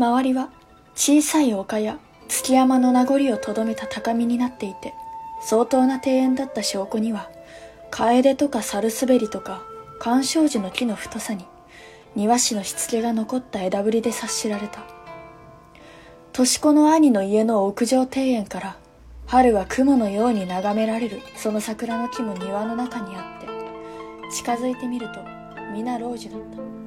周りは小さい丘や月山の名残をとどめた高みになっていて、相当な庭園だった証拠には、楓とか猿滑りとか、干渉樹の木の太さに、庭師のしつけが残った枝ぶりで察しられた。とし子の兄の家の屋上庭園から、春は雲のように眺められるその桜の木も庭の中にあって、近づいてみると、皆老樹だった。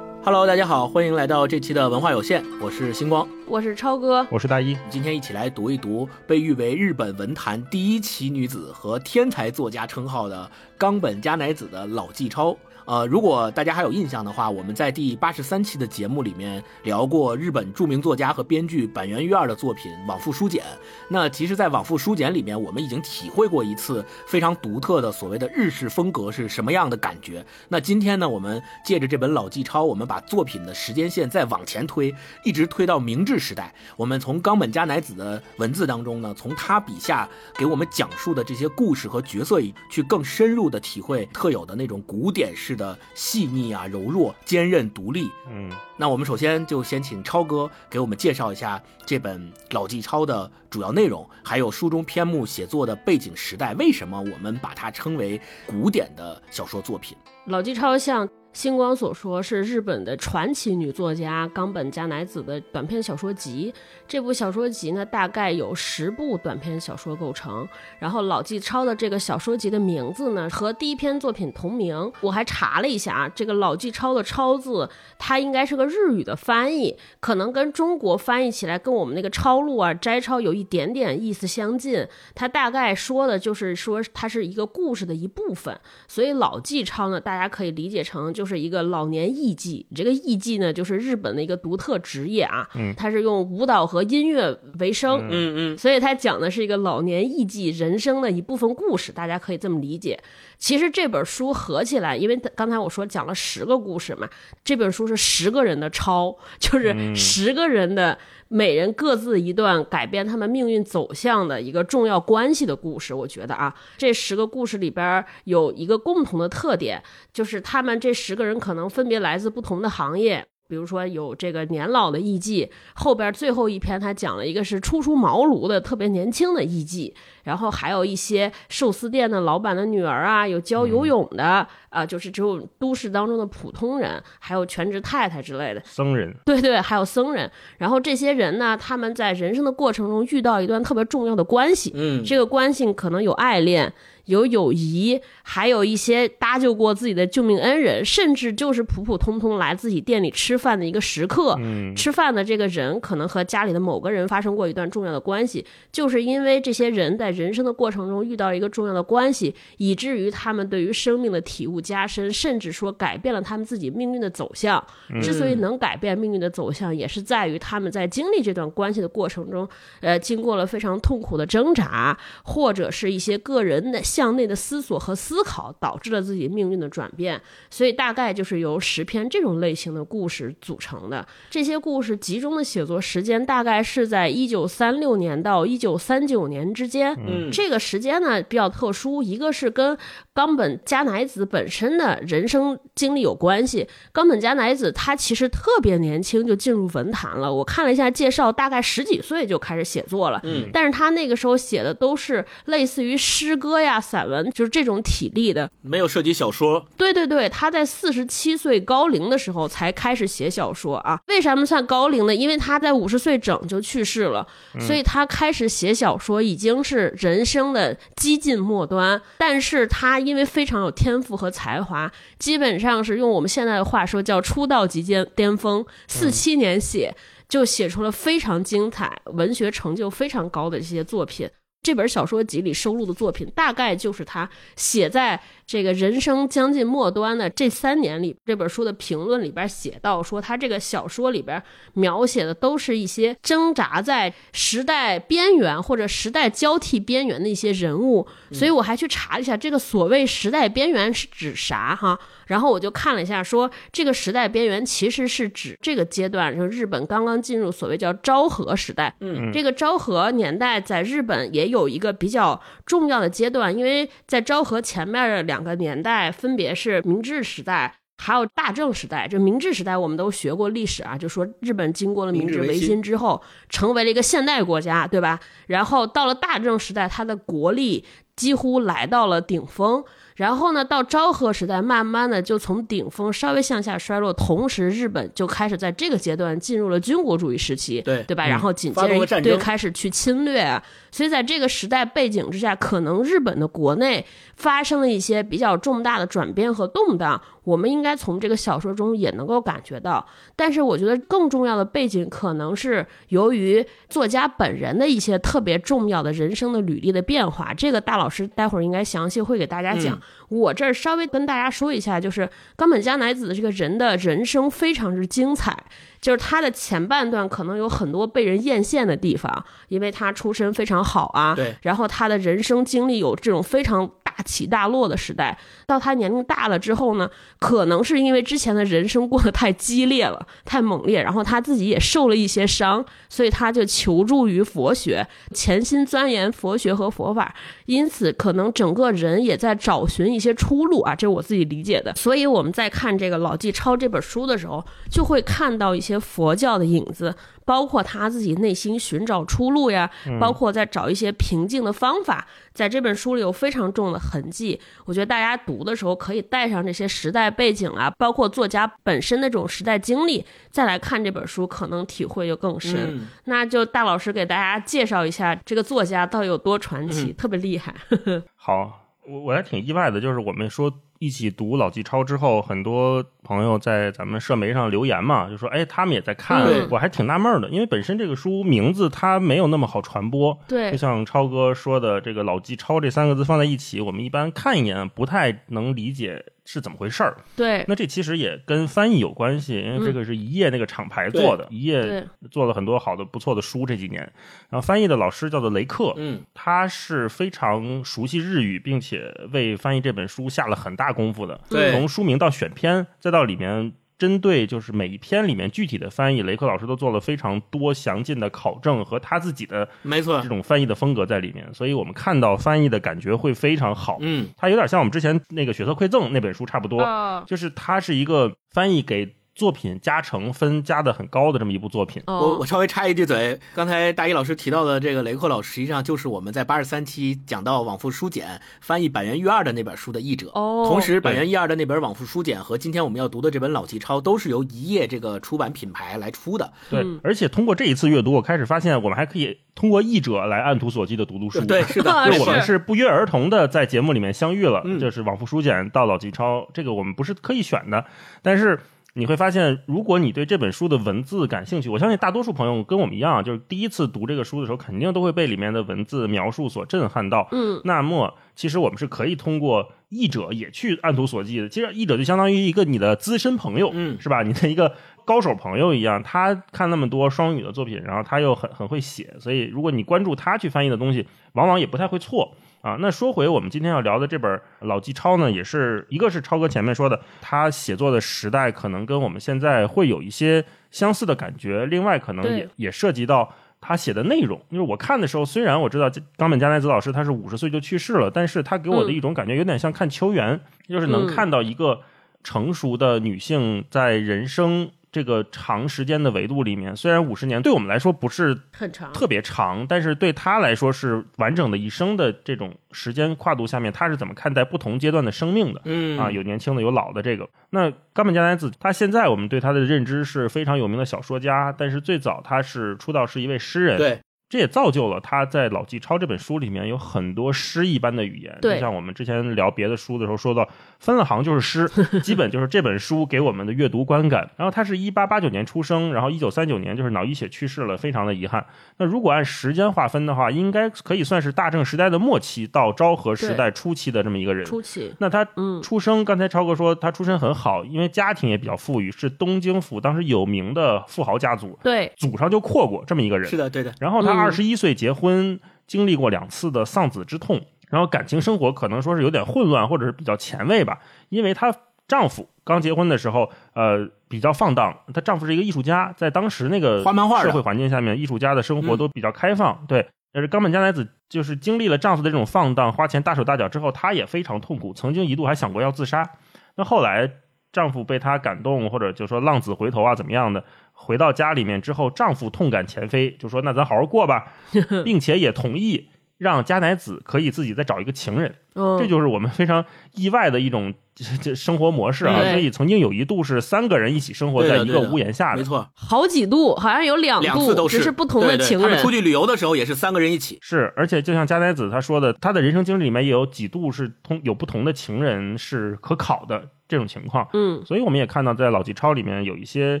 Hello，大家好，欢迎来到这期的文化有限，我是星光。我是超哥，我是大一，今天一起来读一读被誉为日本文坛第一奇女子和天才作家称号的冈本加乃子的老纪超。呃，如果大家还有印象的话，我们在第八十三期的节目里面聊过日本著名作家和编剧板垣裕二的作品《往复书简》。那其实，在《往复书简》里面，我们已经体会过一次非常独特的所谓的日式风格是什么样的感觉。那今天呢，我们借着这本老纪抄，我们把作品的时间线再往前推，一直推到明治时代。我们从冈本加乃子的文字当中呢，从他笔下给我们讲述的这些故事和角色，去更深入的体会特有的那种古典式的细腻啊、柔弱、坚韧、独立。嗯，那我们首先就先请超哥给我们介绍一下这本老纪超的主要内容，还有书中篇目写作的背景时代，为什么我们把它称为古典的小说作品？老纪超像星光所说，是日本的传奇女作家冈本加乃子的短篇小说集。这部小说集呢，大概有十部短篇小说构成。然后老纪超的这个小说集的名字呢，和第一篇作品同名。我还查了一下啊，这个老纪超的“超”字，它应该是个日语的翻译，可能跟中国翻译起来跟我们那个抄录啊、摘抄有一点点意思相近。它大概说的就是说它是一个故事的一部分，所以老纪超呢，大家可以理解成就是一个老年艺妓。这个艺妓呢，就是日本的一个独特职业啊，嗯它是用舞蹈和音乐为生，嗯嗯，所以它讲的是一个老年艺妓人生的一部分故事，大家可以这么理解。其实这本书合起来，因为刚才我说讲了十个故事嘛，这本书是十个人的抄，就是十个人的每人各自一段改变他们命运走向的一个重要关系的故事。我觉得啊，这十个故事里边有一个共同的特点，就是他们这十个人可能分别来自不同的行业。比如说有这个年老的艺妓，后边最后一篇他讲了一个是初出茅庐的特别年轻的艺妓，然后还有一些寿司店的老板的女儿啊，有教游泳的啊、就是只有都市当中的普通人，还有全职太太之类的。僧人，对对，还有僧人。然后这些人呢，他们在人生的过程中遇到一段特别重要的关系，嗯这个关系可能有爱恋。有友谊，还有一些搭救过自己的救命恩人，甚至就是普普通通来自己店里吃饭的一个食客。嗯，吃饭的这个人可能和家里的某个人发生过一段重要的关系，就是因为这些人在人生的过程中遇到一个重要的关系，以至于他们对于生命的体悟加深，甚至说改变了他们自己命运的走向。之所以能改变命运的走向，也是在于他们在经历这段关系的过程中，呃，经过了非常痛苦的挣扎，或者是一些个人的向内的思索和思考，导致了自己命运的转变。所以大概就是由十篇这种类型的故事组成的。这些故事集中的写作时间大概是在一九三六年到一九三九年之间。嗯这个时间呢比较特殊，一个是跟冈本加乃子本身的人生经历有关系。冈本加乃子他其实特别年轻就进入文坛了，我看了一下介绍，大概十几岁就开始写作了。嗯，但是他那个时候写的都是类似于诗歌呀、散文，就是这种体力的。没有涉及小说，对对对，他在四十七岁高龄的时候才开始写小说啊。为什么算高龄呢？因为他在五十岁整就去世了，所以他开始写小说已经是人生的激进末端。但是他因为非常有天赋和才华，基本上是用我们现在的话说叫出道即巅巅峰，四七年写。就写出了非常精彩、文学成就非常高的这些作品。这本小说集里收录的作品，大概就是他写在这个人生将近末端的这三年里。这本书的评论里边写到说，他这个小说里边描写的都是一些挣扎在时代边缘或者时代交替边缘的一些人物。所以我还去查了一下，这个所谓时代边缘是指啥哈？然后我就看了一下说，这个时代边缘其实是指这个阶段，就是日本刚刚进入所谓叫昭和时代。嗯这个昭和年代在日本也有一个比较重要的阶段，因为在昭和前面的两个年代分别是明治时代。还有大正时代，这明治时代我们都学过历史啊，就说日本经过了明治维新之后，成为了一个现代国家，对吧？然后到了大正时代，它的国力几乎来到了顶峰。然后呢，到昭和时代，慢慢的就从顶峰稍微向下衰落，同时日本就开始在这个阶段进入了军国主义时期，对对吧？然后紧接着对开始去侵略，所以在这个时代背景之下，可能日本的国内发生了一些比较重大的转变和动荡，我们应该从这个小说中也能够感觉到。但是我觉得更重要的背景可能是由于作家本人的一些特别重要的人生的履历的变化，这个大老师待会儿应该详细会给大家讲。我这儿稍微跟大家说一下，就是冈本加乃子的这个人的人生非常之精彩，就是他的前半段可能有很多被人艳羡的地方，因为他出身非常好啊，对，然后他的人生经历有这种非常。大起大落的时代，到他年龄大了之后呢，可能是因为之前的人生过得太激烈了、太猛烈，然后他自己也受了一些伤，所以他就求助于佛学，潜心钻研佛学和佛法，因此可能整个人也在找寻一些出路啊，这是我自己理解的。所以我们在看这个老纪抄这本书的时候，就会看到一些佛教的影子。包括他自己内心寻找出路呀，包括在找一些平静的方法，在这本书里有非常重的痕迹。我觉得大家读的时候可以带上这些时代背景啊，包括作家本身的这种时代经历，再来看这本书，可能体会就更深。那就大老师给大家介绍一下这个作家到底有多传奇，特别厉害。好，我我还挺意外的，就是我们说。一起读老纪超之后，很多朋友在咱们社媒上留言嘛，就说：“哎，他们也在看。”我还挺纳闷的，因为本身这个书名字它没有那么好传播。对，就像超哥说的，这个“老纪超”这三个字放在一起，我们一般看一眼不太能理解。是怎么回事儿？对，那这其实也跟翻译有关系，因为这个是一页那个厂牌做的，一页做了很多好的不错的书这几年。然后翻译的老师叫做雷克，嗯，他是非常熟悉日语，并且为翻译这本书下了很大功夫的。对，从书名到选篇，再到里面。针对就是每一篇里面具体的翻译，雷克老师都做了非常多详尽的考证和他自己的没错这种翻译的风格在里面，所以我们看到翻译的感觉会非常好。嗯，它有点像我们之前那个《血色馈赠》那本书差不多，就是它是一个翻译给。作品加成分加的很高的这么一部作品，我我稍微插一句嘴，刚才大一老师提到的这个雷克老师，实际上就是我们在八十三期讲到往复书简翻译板垣育二的那本书的译者。哦，同时板垣育二的那本往复书简和今天我们要读的这本老纪抄都是由一页这个出版品牌来出的。对，而且通过这一次阅读，我开始发现我们还可以通过译者来按图索骥的读读书。对，是的，就我们是不约而同的在节目里面相遇了，就是往复书简到老纪抄，这个我们不是刻意选的，但是。你会发现，如果你对这本书的文字感兴趣，我相信大多数朋友跟我们一样，就是第一次读这个书的时候，肯定都会被里面的文字描述所震撼到。嗯，那么其实我们是可以通过译者也去按图索骥的。其实译者就相当于一个你的资深朋友，嗯，是吧？你的一个高手朋友一样，他看那么多双语的作品，然后他又很很会写，所以如果你关注他去翻译的东西，往往也不太会错。啊，那说回我们今天要聊的这本老纪超呢，也是一个是超哥前面说的，他写作的时代可能跟我们现在会有一些相似的感觉。另外，可能也也涉及到他写的内容。因为我看的时候，虽然我知道冈本加奈子老师他是五十岁就去世了，但是他给我的一种感觉有点像看秋园，就是能看到一个成熟的女性在人生。这个长时间的维度里面，虽然五十年对我们来说不是很长、特别长，但是对他来说是完整的一生的这种时间跨度下面，他是怎么看待不同阶段的生命的？嗯啊，有年轻的，有老的。这个那冈本加奈子，他现在我们对他的认知是非常有名的小说家，但是最早他是出道是一位诗人。对。这也造就了他在《老纪抄》这本书里面有很多诗一般的语言，就像我们之前聊别的书的时候说到，分了行就是诗，基本就是这本书给我们的阅读观感。然后他是一八八九年出生，然后一九三九年就是脑溢血去世了，非常的遗憾。那如果按时间划分的话，应该可以算是大正时代的末期到昭和时代初期的这么一个人。初期。那他出生，刚才超哥说他出身很好，因为家庭也比较富裕，是东京府当时有名的富豪家族，对，祖上就阔过这么一个人。是的，对的。然后他。二十一岁结婚，经历过两次的丧子之痛，然后感情生活可能说是有点混乱，或者是比较前卫吧。因为她丈夫刚结婚的时候，呃，比较放荡。她丈夫是一个艺术家，在当时那个社会环境下面，艺术家的生活都比较开放。对，但是冈本加奈子就是经历了丈夫的这种放荡、花钱大手大脚之后，她也非常痛苦，曾经一度还想过要自杀。那后来丈夫被她感动，或者就说浪子回头啊怎么样的，回到家里面之后，丈夫痛感前非，就说那咱好好过吧，并且也同意让加乃子可以自己再找一个情人。嗯，这就是我们非常意外的一种这这生活模式啊！所以曾经有一度是三个人一起生活在一个屋檐下的。没错，好几度，好像有两度，两次都只是不同的对对情人他们出。去旅游的时候也是三个人一起。是，而且就像加乃子他说的，他的人生经历里面也有几度是通有不同的情人是可考的这种情况。嗯，所以我们也看到，在老纪超里面有一些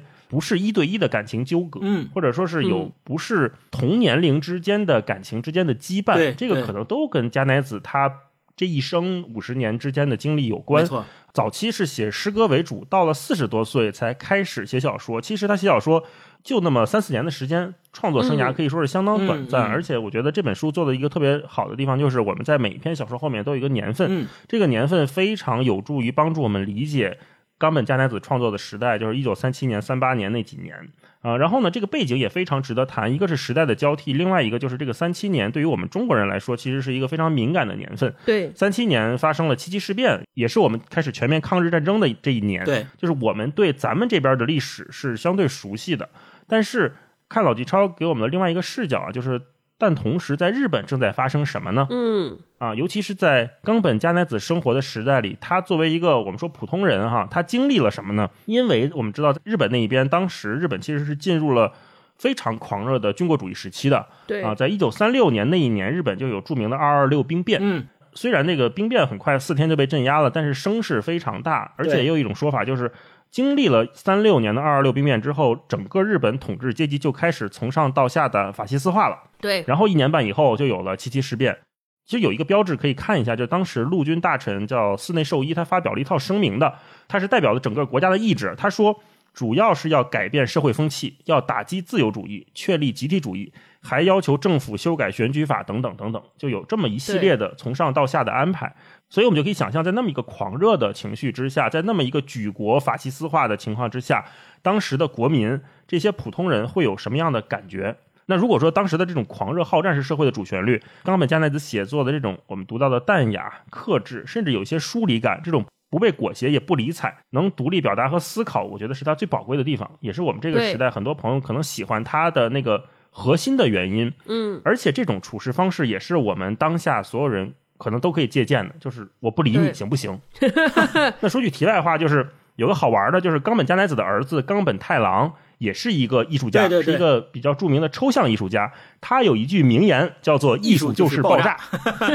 不是一对一的感情纠葛，嗯或者说是有嗯不是同年龄之间的感情之间的羁绊，对这个可能都跟加乃子他这一生五十年之间的经历有没关。错，早期是写诗歌为主，到了四十多岁才开始写小说。其实他写小说就那么三四年的时间，创作生涯嗯可以说是相当短暂。嗯嗯而且我觉得这本书做的一个特别好的地方，就是我们在每一篇小说后面都有一个年份，嗯，这个年份非常有助于帮助我们理解冈本加奈子创作的时代，就是一九三七年、三八年那几年啊、然后呢，这个背景也非常值得谈，一个是时代的交替，另外一个就是这个三七年对于我们中国人来说，其实是一个非常敏感的年份。对，三七年发生了七七事变，也是我们开始全面抗日战争的这一年。对，就是我们对咱们这边的历史是相对熟悉的，但是看老纪超给我们的另外一个视角啊，就是但同时在日本正在发生什么呢？嗯，啊，尤其是在冈本加奈子生活的时代里，他作为一个我们说普通人哈，他经历了什么呢？因为我们知道，在日本那一边，当时日本其实是进入了非常狂热的军国主义时期的对，啊，在一九三六年那一年，日本就有著名的二二六兵变。嗯，虽然那个兵变很快四天就被镇压了，但是声势非常大，而且也有一种说法就是。经历了三六年的二二六兵变之后，整个日本统治阶级就开始从上到下的法西斯化了。对，然后一年半以后就有了七七事变。其实有一个标志可以看一下，就是当时陆军大臣叫寺内寿一，他发表了一套声明的，他是代表了整个国家的意志。他说，主要是要改变社会风气，要打击自由主义，确立集体主义，还要求政府修改选举法等等等等，就有这么一系列的从上到下的安排。所以我们就可以想象，在那么一个狂热的情绪之下，在那么一个举国法西斯化的情况之下，当时的国民这些普通人会有什么样的感觉？那如果说当时的这种狂热好战是社会的主旋律，冈本加奈子写作的这种我们读到的淡雅、克制，甚至有一些疏离感，这种不被裹挟也不理睬，能独立表达和思考，我觉得是他最宝贵的地方，也是我们这个时代很多朋友可能喜欢他的那个核心的原因。嗯，而且这种处事方式也是我们当下所有人可能都可以借鉴的，就是我不理你行不行？那说句题外话，就是有个好玩的，就是冈本加奈子的儿子冈本太郎也是一个艺术家，对对对是一个比较著名的抽象艺术家。他有一句名言叫做“艺术就是爆炸”。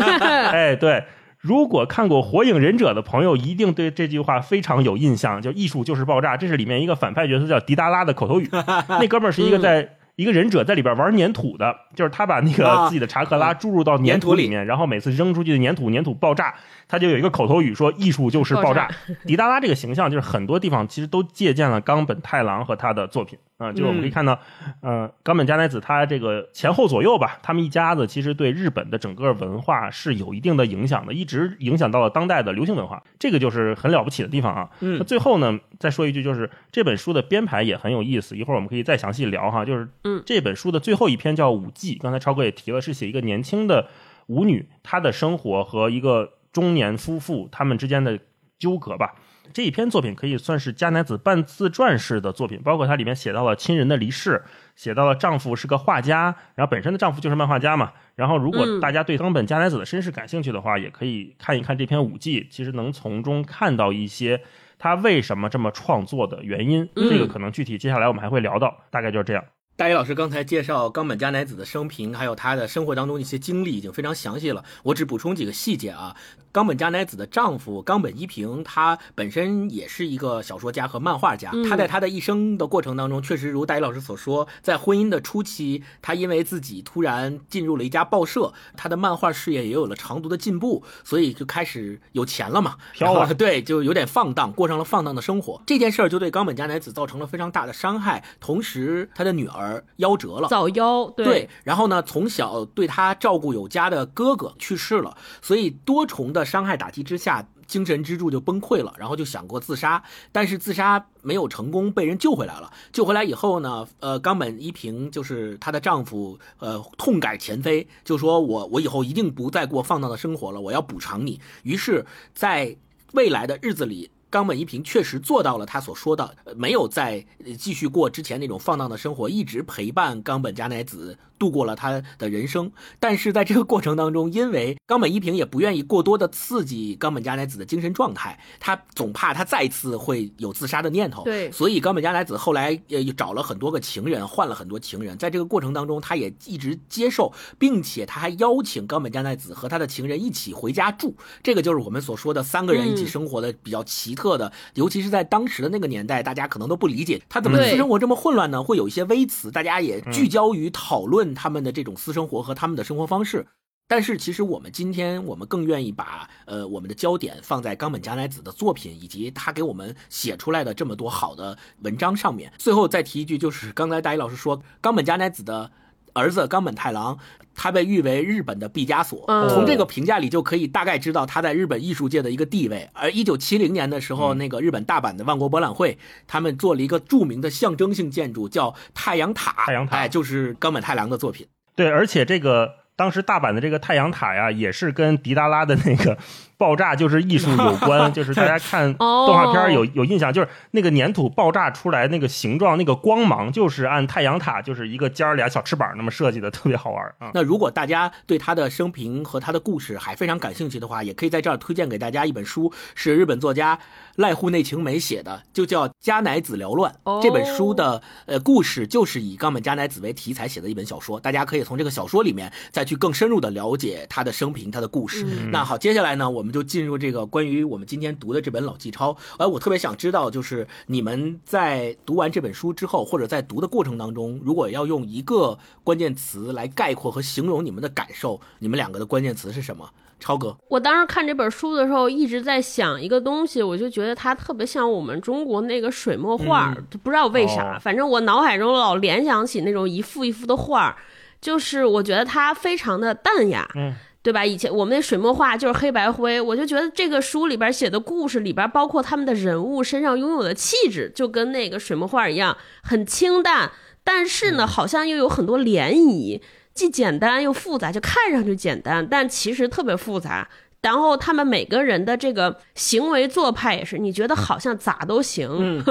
哎，对。如果看过《火影忍者》的朋友，一定对这句话非常有印象，就“艺术就是爆炸”，这是里面一个反派角色叫迪达拉的口头语。那哥们儿是一个在、一个忍者在里边玩粘土的，就是他把那个啊自己的查克拉注入到粘土里面，然后每次扔出去的粘土，粘土爆炸，他就有一个口头语说“艺术就是爆爆炸”。迪达拉这个形象，就是很多地方其实都借鉴了冈本太郎和他的作品啊、就是我们可以看到，呃，冈本加奈子他这个前后左右吧，他们一家子其实对日本的整个文化是有一定的影响的，一直影响到了当代的流行文化，这个就是很了不起的地方啊。那嗯，最后呢，再说一句，就是这本书的编排也很有意思，一会儿我们可以再详细聊哈。就是，嗯这本书的最后一篇叫《舞伎》，刚才超哥也提了，是写一个年轻的舞女她的生活和一个中年夫妇他们之间的纠葛吧。这一篇作品可以算是加乃子半自传式的作品，包括它里面写到了亲人的离世，写到了丈夫是个画家，然后本身的丈夫就是漫画家嘛。然后，如果嗯大家对冈本加乃子的身世感兴趣的话，也可以看一看这篇舞记，其实能从中看到一些他为什么这么创作的原因。嗯这个可能具体接下来我们还会聊到，大概就是这样。大一老师刚才介绍冈本加乃子的生平，还有他的生活当中的一些经历，已经非常详细了。我只补充几个细节啊。冈本加乃子的丈夫冈本一平，他本身也是一个小说家和漫画家。嗯他在他的一生的过程当中，确实如大一老师所说，在婚姻的初期，他因为自己突然进入了一家报社，他的漫画事业也有了长足的进步，所以就开始有钱了嘛，飘了 对，就有点放荡，过上了放荡的生活。这件事儿就对冈本加乃子造成了非常大的伤害，同时他的女儿夭折了。早夭，对，然后呢，从小对他照顾有加的哥哥去世了，所以多重的伤害打击之下，精神支柱就崩溃了，然后就想过自杀，但是自杀没有成功，被人救回来了。救回来以后呢，呃，冈本一平就是她的丈夫，呃，痛改前非，就说我我以后一定不再过放荡的生活了，我要补偿你。于是，在未来的日子里。冈本一平确实做到了他所说的，没有再继续过之前那种放荡的生活，一直陪伴冈本加奈子。度过了他的人生，但是在这个过程当中，因为冈本一平也不愿意过多的刺激冈本加奈子的精神状态，他总怕他再次会有自杀的念头。对，所以冈本加奈子后来呃找了很多个情人，换了很多情人，在这个过程当中，他也一直接受，并且他还邀请冈本加奈子和他的情人一起回家住。这个就是我们所说的三个人一起生活的比较奇特的，尤其是在当时的那个年代，大家可能都不理解他怎么私生活这么混乱呢？会有一些微词，大家也聚焦于讨论。他们的这种私生活和他们的生活方式，但是其实我们今天我们更愿意把呃我们的焦点放在冈本加奈子的作品以及他给我们写出来的这么多好的文章上面。最后再提一句，就是刚才大一老师说冈本加奈子的儿子冈本太郎，他被誉为日本的毕加索，从这个评价里就可以大概知道他在日本艺术界的一个地位。而一九七零年的时候，那个日本大阪的万国博览会，他们做了一个著名的象征性建筑，叫太阳塔。太阳塔，哎，就是冈本太郎的作品。对，而且这个当时大阪的这个太阳塔呀，也是跟迪达拉的那个。爆炸就是艺术有关，就是大家看动画片有有印象，就是那个粘土爆炸出来那个形状、那个光芒，就是按太阳塔就是一个尖儿俩小翅膀那么设计的，特别好玩啊。那如果大家对他的生平和他的故事还非常感兴趣的话，也可以在这儿推荐给大家一本书，是日本作家濑户内晴美写的，就叫《加乃子缭乱》。这本书的呃故事就是以冈本加乃子为题材写的一本小说，大家可以从这个小说里面再去更深入的了解他的生平、他的故事。那好，接下来呢，我们。就进入这个关于我们今天读的这本老纪抄，哎，我特别想知道，就是你们在读完这本书之后，或者在读的过程当中，如果要用一个关键词来概括和形容你们的感受，你们两个的关键词是什么？超哥，我当时看这本书的时候，一直在想一个东西，我就觉得它特别像我们中国那个水墨画，不知道为啥，反正我脑海中老联想起那种一幅一幅的画，就是我觉得它非常的淡雅。嗯。对吧？以前我们那水墨画就是黑白灰，我就觉得这个书里边写的故事里边，包括他们的人物身上拥有的气质，就跟那个水墨画一样，很清淡，但是呢，好像又有很多涟漪，既简单又复杂，就看上去简单，但其实特别复杂。然后他们每个人的这个行为做派也是，你觉得好像咋都行，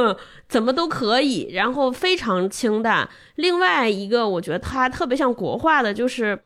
怎么都可以，然后非常清淡。另外一个，我觉得他特别像国画的，就是。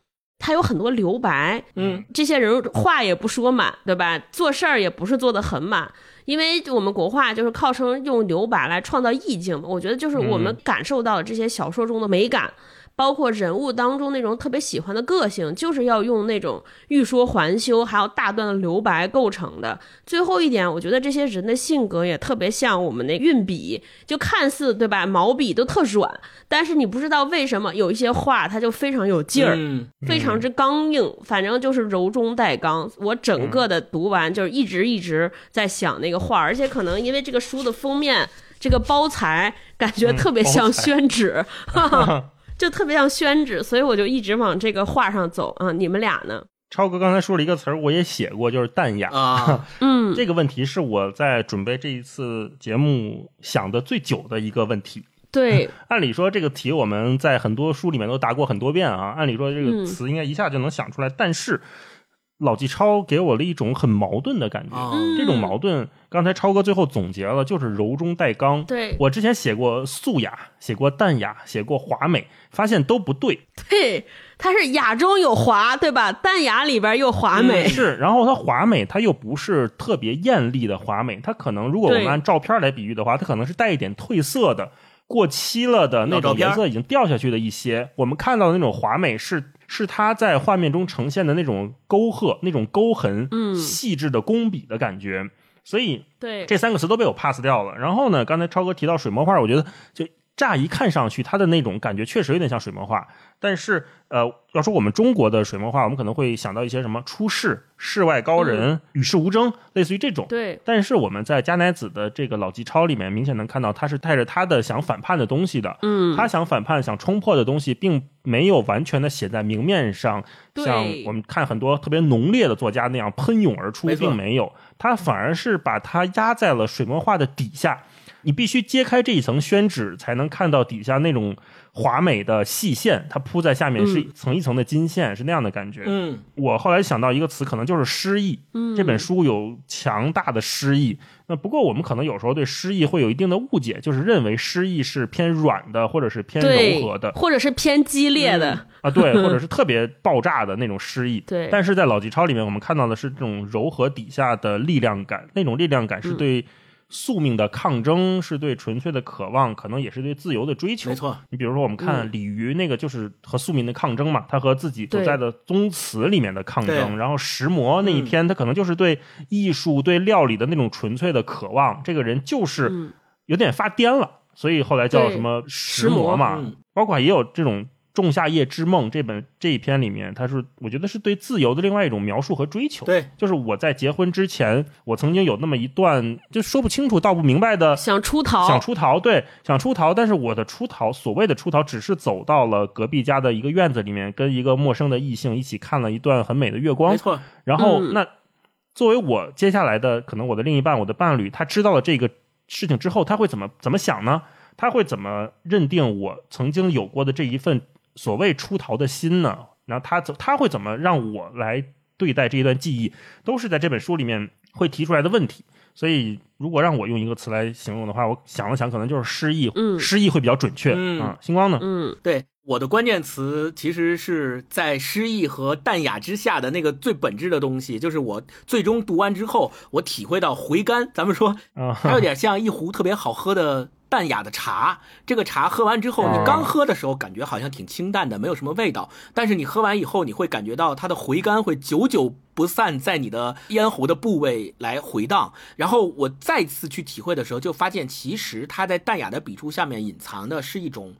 他有很多留白，嗯，这些人话也不说满，对吧？做事儿也不是做的很满，因为我们国画就是靠称用留白来创造意境嘛。我觉得就是我们感受到这些小说中的美感。包括人物当中那种特别喜欢的个性，就是要用那种欲说还休，还有大段的留白构成的。最后一点，我觉得这些人的性格也特别像我们那运笔，就看似对吧，毛笔都特软，但是你不知道为什么有一些话它就非常有劲儿，非常之刚硬，反正就是柔中带刚。我整个的读完就是一直一直在想那个画，而且可能因为这个书的封面这个包材感觉特别像宣纸。就特别像宣纸，所以我就一直往这个画上走啊。你们俩呢？超哥刚才说了一个词儿，我也写过，就是淡雅啊。嗯，这个问题是我在准备这一次节目想的最久的一个问题。对，按理说这个题我们在很多书里面都答过很多遍啊。按理说这个词应该一下就能想出来，但是。老纪超给我了一种很矛盾的感觉，这种矛盾，刚才超哥最后总结了，就是柔中带刚。对我之前写过素雅，写过淡雅，写过华美，发现都不对。对，它是雅中有华，对吧？淡雅里边又华美。是，然后它华美，它又不是特别艳丽的华美，它可能如果我们按照片来比喻的话，它可能是带一点褪色的、过期了的那种颜色已经掉下去的一些。我们看到的那种华美是。是他在画面中呈现的那种沟壑、那种沟痕，嗯，细致的工笔的感觉，所以对。这三个词都被我 pass 掉了。然后呢，刚才超哥提到水墨画，我觉得就乍一看上去，它的那种感觉确实有点像水墨画。但是，呃，要说我们中国的水墨画，我们可能会想到一些什么出世、世外高人、与世无争，类似于这种。对，但是我们在加乃子的这个老纪抄里面，明显能看到他是带着他的想反叛的东西的。嗯，他想反叛、想冲破的东西，并没有完全的写在明面上，对像我们看很多特别浓烈的作家那样喷涌而出，没并没有。他反而是把它压在了水墨画的底下。你必须揭开这一层宣纸，才能看到底下那种华美的细线，它铺在下面是一层一层的金线，是那样的感觉。嗯，我后来想到一个词，可能就是诗意。嗯，这本书有强大的诗意。那不过我们可能有时候对诗意会有一定的误解，就是认为诗意是偏软的，或者是偏柔和的或者是偏激烈的。啊，对，或者是 特别爆炸的那种诗意。对但是在老纪超里面，我们看到的是这种柔和底下的力量感，那种力量感嗯是对宿命的抗争，是对纯粹的渴望，可能也是对自由的追求。没错。你比如说，我们看嗯鲤鱼那个，就是和宿命的抗争嘛，他和自己所在的宗祠里面的抗争。然后石磨那一嗯篇，他可能就是对艺术、对料理的那种纯粹的渴望。这个人就是嗯有点发癫了，所以后来叫什么石石魔魔嘛。嗯包括也有这种《仲夏夜之梦》这本这一篇里面，他是我觉得是对自由的另外一种描述和追求。对，就是我在结婚之前，我曾经有那么一段就说不清楚、道不明白的想出逃，想出逃，对，想出逃，但是我的出逃，所谓的出逃，只是走到了隔壁家的一个院子里面，跟一个陌生的异性一起看了一段很美的月光没。错。然后，嗯那作为我接下来的可能我的另一半，我的伴侣，他知道了这个事情之后，他会怎么怎么想呢？他会怎么认定我曾经有过的这一份所谓出逃的心呢？然后他怎他会怎么让我来对待这一段记忆，都是在这本书里面会提出来的问题。所以，如果让我用一个词来形容的话，我想了想，可能就是失忆，嗯失意会比较准确、嗯啊。星光呢？嗯，对，我的关键词其实是在失忆和淡雅之下的那个最本质的东西，就是我最终读完之后，我体会到回甘。咱们说，啊，它有点像一壶特别好喝的淡雅的茶。这个茶喝完之后，哦你刚喝的时候感觉好像挺清淡的，没有什么味道。但是你喝完以后，你会感觉到它的回甘会久久不散，在你的咽喉的部位来回荡。然后我再次去体会的时候，就发现其实它在淡雅的笔触下面隐藏的是一种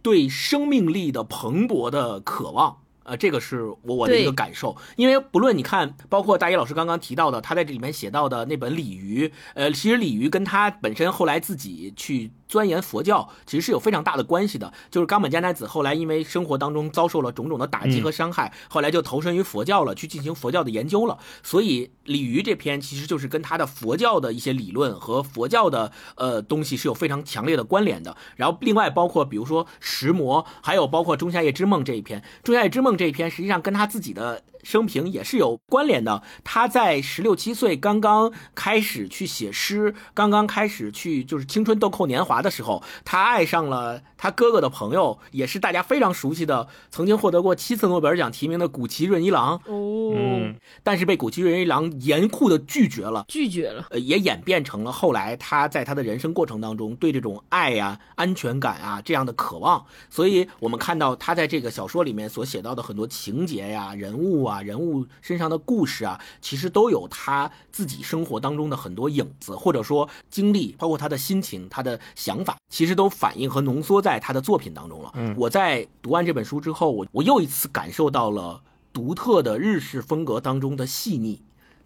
对生命力的蓬勃的渴望。呃，这个是我我的一个感受，因为不论你看，包括大一老师刚刚提到的，他在这里面写到的那本《鲤鱼》，呃，其实鲤鱼跟他本身后来自己去钻研佛教，其实是有非常大的关系的。就是冈本加奈子后来因为生活当中遭受了种种的打击和伤害，后来就投身于佛教了，去进行佛教的研究了。所以《鲤鱼》这篇其实就是跟他的佛教的一些理论和佛教的呃东西是有非常强烈的关联的。然后另外包括比如说石魔，还有包括《仲夏夜之梦》这一篇，《仲夏夜之梦》这一篇实际上跟他自己的生平也是有关联的。他在十六七岁刚刚开始去写诗，刚刚开始去就是青春豆蔻年华的时候，他爱上了他哥哥的朋友，也是大家非常熟悉的，曾经获得过七次诺贝尔奖提名的古奇润一郎，哦，嗯，但是被古奇润一郎严酷的拒绝了。拒绝了，呃，也演变成了后来他在他的人生过程当中对这种爱呀、安全感啊这样的渴望。所以我们看到他在这个小说里面所写到的很多情节呀、人物啊、人物身上的故事啊，其实都有他自己生活当中的很多影子，或者说经历，包括他的心情、他的想法，其实都反映和浓缩在他的作品当中了。嗯我在读完这本书之后，我我又一次感受到了独特的日式风格当中的细腻。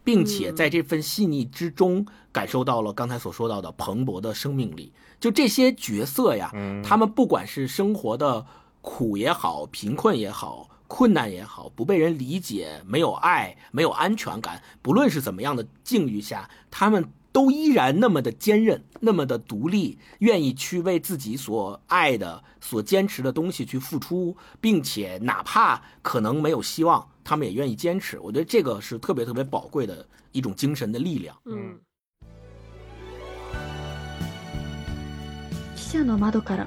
并且在这份细腻之中，感受到了刚才所说到的蓬勃的生命力。就这些角色呀，他们不管是生活的苦也好，贫困也好，困难也好，不被人理解，没有爱，没有安全感，不论是怎么样的境遇下，他们都依然那么的坚韧，那么的独立，愿意去为自己所爱的、所坚持的东西去付出，并且哪怕可能没有希望，他们也愿意坚持。我觉得这个是特别特别宝贵的一种精神的力量。嗯汽車の窓から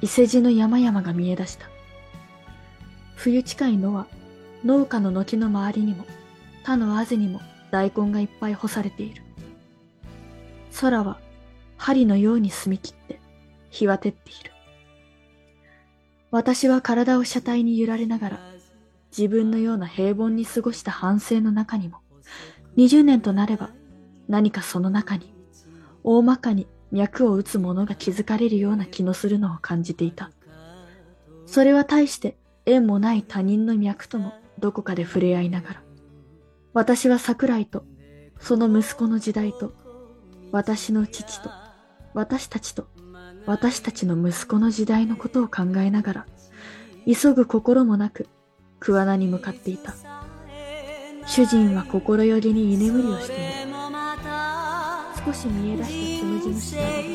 伊勢路の山々が見え出した。冬近いのは農家の軒の周りにも他のあぜにも大根がいっぱい干されている。 空は針のように澄み切って日は照っている。私は体を車体に揺られながら自分のような平凡に過ごした反省の中にも20年となれば何かその中に大まかに脈を打つ者が気づかれるような気のするのを感じていた。それは大して縁もない他人の脈ともどこかで触れ合いながら、私は桜井と、その息子の時代と、私の父と、私たちと、私たちの息子の時代のことを考えながら、急ぐ心もなく、桑名に向かっていた。主人は心よりに居眠りをしている。少し見え出したつむじの下に。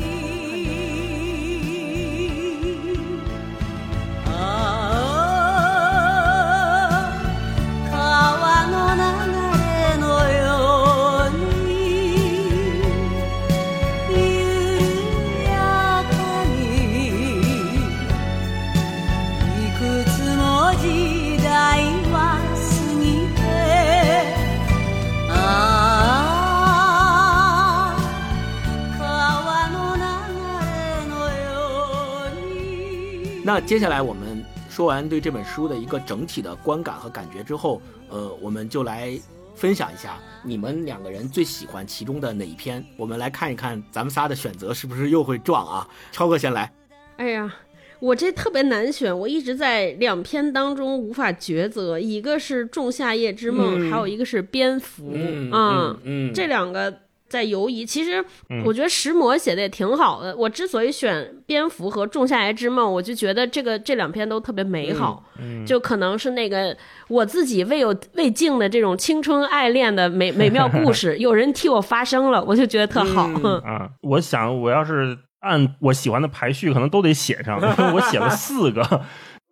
接下来我们说完对这本书的一个整体的观感和感觉之后，呃，我们就来分享一下你们两个人最喜欢其中的哪一篇。我们来看一看咱们仨的选择是不是又会撞啊？超哥先来。哎呀，我这特别难选，我一直在两篇当中无法抉择，一个是《仲夏夜之梦》嗯还有一个是《蝙蝠》嗯啊嗯嗯这两个在犹疑。其实嗯我觉得石魔写的也挺好的。我之所以选《蝙蝠》和《仲夏夜之梦》，我就觉得这个这两篇都特别美好，嗯就可能是那个我自己未有未尽的这种青春爱恋的美美妙故事，有人替我发声了，我就觉得特好。嗯 啊，我想我要是按我喜欢的排序，可能都得写上，因 为我写了四个。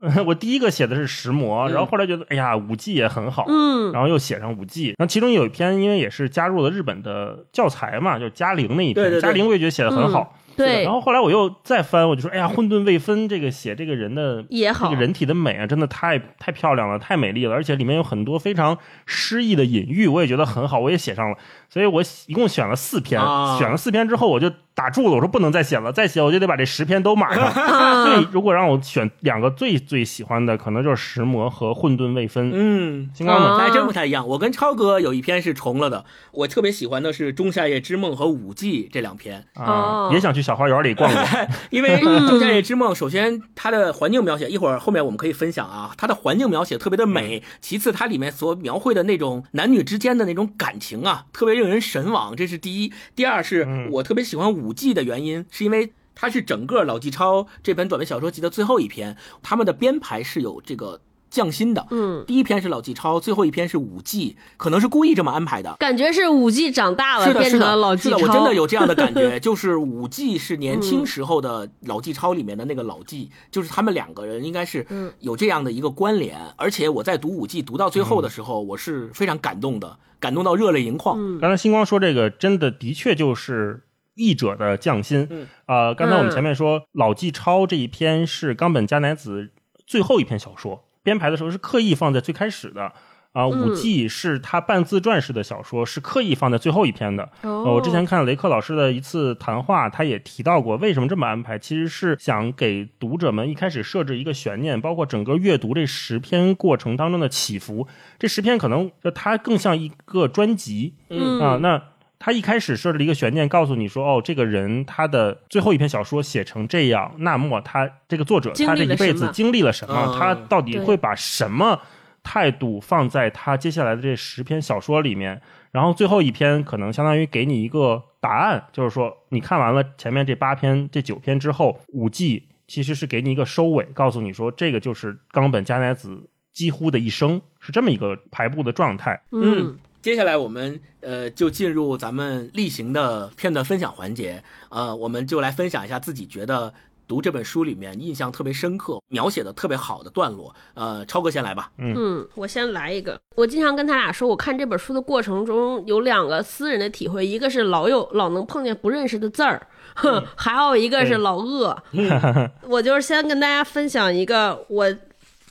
我第一个写的是石磨，然后后来觉得，哎呀，五 G 也很好，嗯。然后又写上五 G，然后其中有一篇，因为也是加入了日本的教材嘛，就嘉陵那一篇，嘉陵我也觉得写的很好。对。然，后后来我又再翻，我就说，哎呀，混沌未分这个写这个人的也好。这个人体的美啊，真的太太漂亮了，太美丽了，而且里面有很多非常诗意的隐喻，我也觉得很好，我也写上了。所以我一共选了四篇，啊选了四篇之后我就打住了，我说不能再写了，再写我就得把这十篇都码上。所以如果让我选两个最最喜欢的，可能就是石魔和混沌未分。嗯，星光呢？啊还真不太一样。我跟超哥有一篇是重了的，我特别喜欢的是《仲夏夜之梦》和《舞伎》这两篇。啊哦，也想去小花园里逛逛。因为《仲夏夜之梦》，首先它的环境描写，一会儿后面我们可以分享啊，它的环境描写特别的美。其次，它里面所描绘的那种男女之间的那种感情啊，特别令人神往，这是第一。第二是嗯我特别喜欢五 G 的原因，是因为。它是整个老纪超这本短篇小说集的最后一篇，他们的编排是有这个匠心的。嗯，第一篇是老纪超，最后一篇是武技，可能是故意这么安排的。感觉是武技长大了，是的，变成了是的，老纪超。是的，我真的有这样的感觉，就是武技是年轻时候的老纪超里面的那个老纪，就是他们两个人应该是嗯有这样的一个关联。而且我在读武技读到最后的时候，我是非常感动的，感动到热泪盈眶。嗯刚才星光说这个，真的的确就是译者的匠心。嗯，呃，刚才我们嗯前面说、老纪超这一篇是冈本加乃子最后一篇小说，编排的时候是刻意放在最开始的。啊、五 G 是他半自传式的小说，是刻意放在最后一篇的。哦呃我之前看雷克老师的一次谈话，他也提到过为什么这么安排，其实是想给读者们一开始设置一个悬念，包括整个阅读这十篇过程当中的起伏。这十篇可能就它更像一个专辑，嗯啊，那他一开始设置了一个悬念，告诉你说，哦，这个人他的最后一篇小说写成这样，那么他这个作者他这一辈子经历了什么？嗯他到底会把什么态度放在他接下来的这十篇小说里面？然后最后一篇可能相当于给你一个答案，就是说你看完了前面这八篇、这九篇之后，五季其实是给你一个收尾，告诉你说这个就是冈本加奈子几乎的一生，是这么一个排布的状态。嗯接下来我们呃就进入咱们例行的片段分享环节，呃，我们就来分享一下自己觉得读这本书里面印象特别深刻、描写的特别好的段落。呃，超哥先来吧。嗯，我先来一个。我经常跟他俩说，我看这本书的过程中有两个私人的体会，一个是老有老能碰见不认识的字儿，哼，还有一个是老饿。我就是先跟大家分享一个我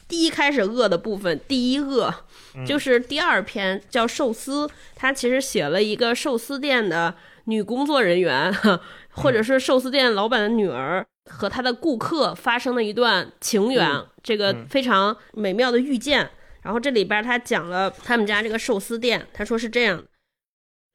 第一开始饿的部分，第一饿就是第二篇叫寿司，他其实写了一个寿司店的女工作人员，或者是寿司店老板的女儿。和他的顾客发生的一段情缘，嗯这个非常美妙的遇见。然后这里边他讲了他们家这个寿司店，他说是这样的：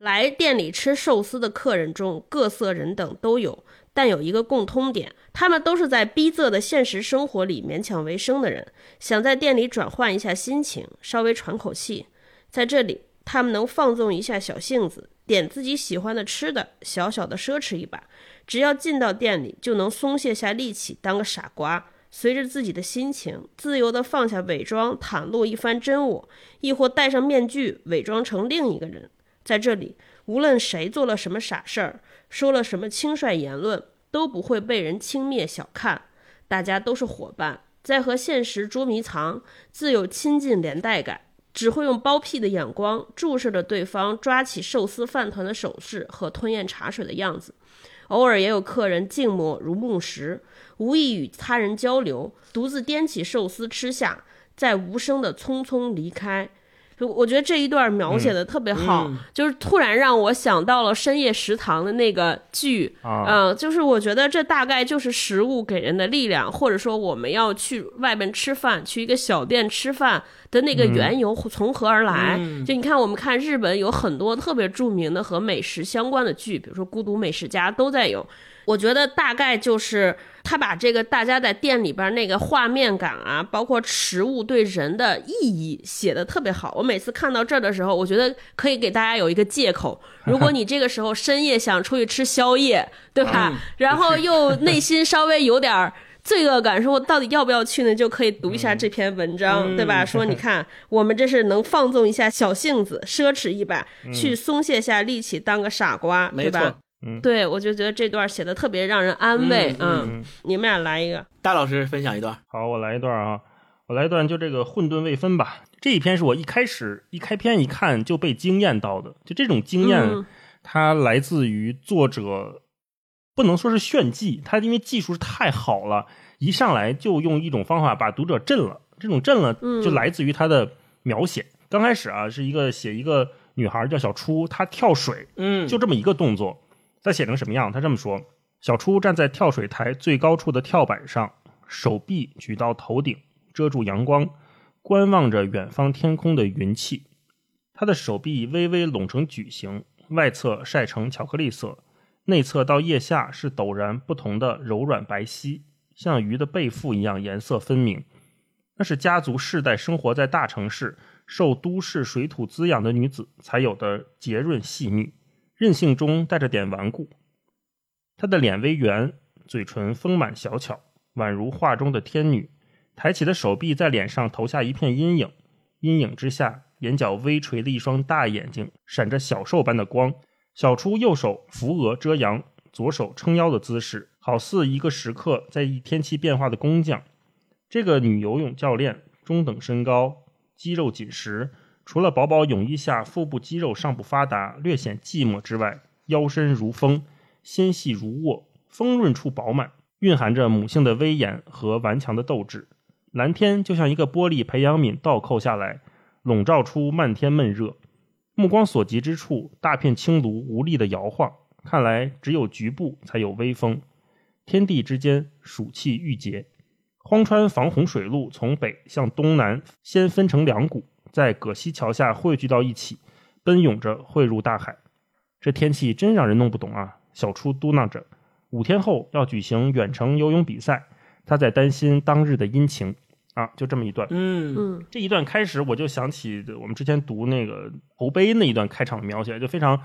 来店里吃寿司的客人中，各色人等都有，但有一个共通点，他们都是在逼仄的现实生活里勉强为生的人，想在店里转换一下心情，稍微喘口气。在这里，他们能放纵一下小性子，点自己喜欢的吃的，小小的奢侈一把。只要进到店里，就能松懈下力气，当个傻瓜。随着自己的心情，自由地放下伪装，袒露一番真我，亦或戴上面具，伪装成另一个人。在这里，无论谁做了什么傻事儿，说了什么轻率言论，都不会被人轻蔑小看。大家都是伙伴，在和现实捉迷藏，自有亲近连带感。只会用包庇的眼光注视着对方抓起寿司饭团的手势和吞咽茶水的样子。偶尔也有客人静默如木石，无意与他人交流，独自掂起寿司吃下，再无声的匆匆离开。就我觉得这一段描写的特别好，嗯就是突然让我想到了深夜食堂的那个剧，啊嗯，就是我觉得这大概就是食物给人的力量，或者说我们要去外边吃饭，去一个小店吃饭的那个缘由从何而来？嗯就你看，我们看日本有很多特别著名的和美食相关的剧，比如说《孤独美食家》都在有。我觉得大概就是他把这个大家在店里边那个画面感啊，包括食物对人的意义写的特别好。我每次看到这儿的时候，我觉得可以给大家有一个借口，如果你这个时候深夜想出去吃宵夜，对吧？嗯然后又内心稍微有点儿。罪恶感，说我到底要不要去呢？就可以读一下这篇文章，嗯对吧？说你看，我们这是能放纵一下小性子，奢侈一把，嗯去松懈下力气，当个傻瓜，对吧没错？。对，我就觉得这段写的特别让人安慰。嗯嗯，你们俩来一个。大老师分享一段。好，我来一段啊，我来一段就这个混沌未分吧。这一篇是我一开始一开篇一看就被惊艳到的，就这种惊艳，嗯它来自于作者不能说是炫技，他因为技术太好了，一上来就用一种方法把读者震了。这种震了嗯就来自于他的描写。刚开始啊是一个写一个女孩叫小初，她跳水，嗯，就这么一个动作，他写成什么样？他这么说：小初站在跳水台最高处的跳板上，手臂举到头顶，遮住阳光，观望着远方天空的云气。他的手臂微微拢成矩形，外侧晒成巧克力色，内侧到腋下是陡然不同的柔软白皙，像鱼的背腹一样颜色分明。那是家族世代生活在大城市、受都市水土滋养的女子才有的洁润细腻。任性中带着点顽固。她的脸微圆，嘴唇丰满小巧，宛如画中的天女。抬起的手臂在脸上投下一片阴影，阴影之下，眼角微垂的一双大眼睛闪着小兽般的光。小初右手扶额遮阳，左手撑腰的姿势，好似一个时刻在意天气变化的工匠。这个女游泳教练中等身高，肌肉紧实，除了薄薄泳衣下腹部肌肉尚不发达，略显寂寞之外，腰身如风，纤细如握，丰润处饱满，蕴含着母性的威严和顽强的斗志。蓝天就像一个玻璃培养皿倒扣下来，笼罩出漫天闷热。目光所及之处，大片青炉无力的摇晃，看来只有局部才有微风。天地之间，暑气郁结。荒川防洪水路从北向东南先分成两股，在葛溪桥下汇聚到一起，奔涌着汇入大海。这天气真让人弄不懂啊！小初嘟囔着。五天后要举行远程游泳比赛，他在担心当日的阴晴啊，就这么一段。嗯嗯这一段开始，我就想起我们之前读那个侯碑那一段开场描写，就非常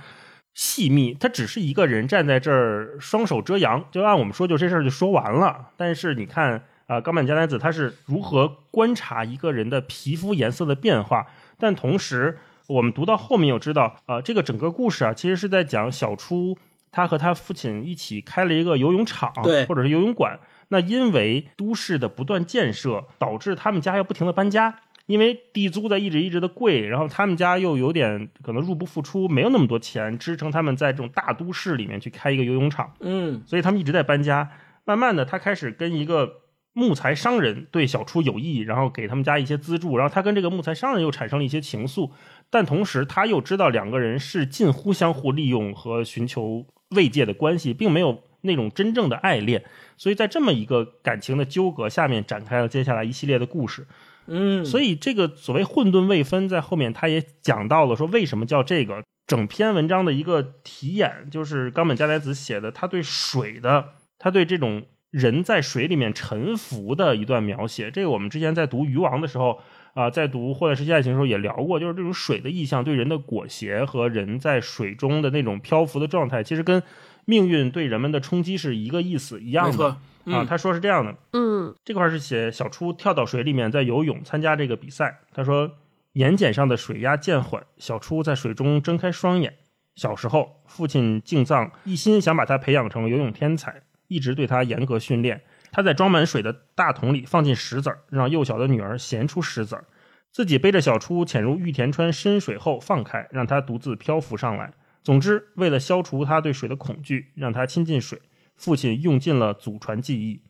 细密。他只是一个人站在这儿，双手遮阳，就按我们说，就这事儿就说完了。但是你看啊，冈本加奈子他是如何观察一个人的皮肤颜色的变化，但同时我们读到后面又知道，呃，这个整个故事啊，其实是在讲小初他和他父亲一起开了一个游泳场，对或者是游泳馆。那因为都市的不断建设，导致他们家要不停的搬家，因为地租在一直一直的贵，然后他们家又有点可能入不敷出，没有那么多钱支撑他们在这种大都市里面去开一个游泳场，嗯所以他们一直在搬家。慢慢的，他开始跟一个木材商人对小初有意，然后给他们家一些资助，然后他跟这个木材商人又产生了一些情愫，但同时他又知道两个人是近乎相互利用和寻求慰藉的关系，并没有那种真正的爱恋，所以在这么一个感情的纠葛下面，展开了接下来一系列的故事。嗯，所以这个所谓混沌未分，在后面他也讲到了说为什么叫这个。整篇文章的一个题眼，就是冈本加奈子写的他对水的，他对这种人在水里面沉浮的一段描写。这个我们之前在读《渔王》的时候啊、在读《霍乱时期爱情》的时候也聊过，就是这种水的意象对人的裹挟和人在水中的那种漂浮的状态，其实跟命运对人们的冲击是一个意思一样的。啊，嗯，他说是这样的，嗯这块儿是写小初跳到水里面在游泳参加这个比赛。他说，眼睑上的水压渐缓，小初在水中睁开双眼。小时候，父亲敬藏一心想把他培养成游泳天才，一直对他严格训练。他在装满水的大桶里放进石子儿，让幼小的女儿衔出石子儿，自己背着小初潜入玉田川深水后放开，让他独自漂浮上来。总之，为了消除他对水的恐惧，让他亲近水，父亲用尽了祖传技艺。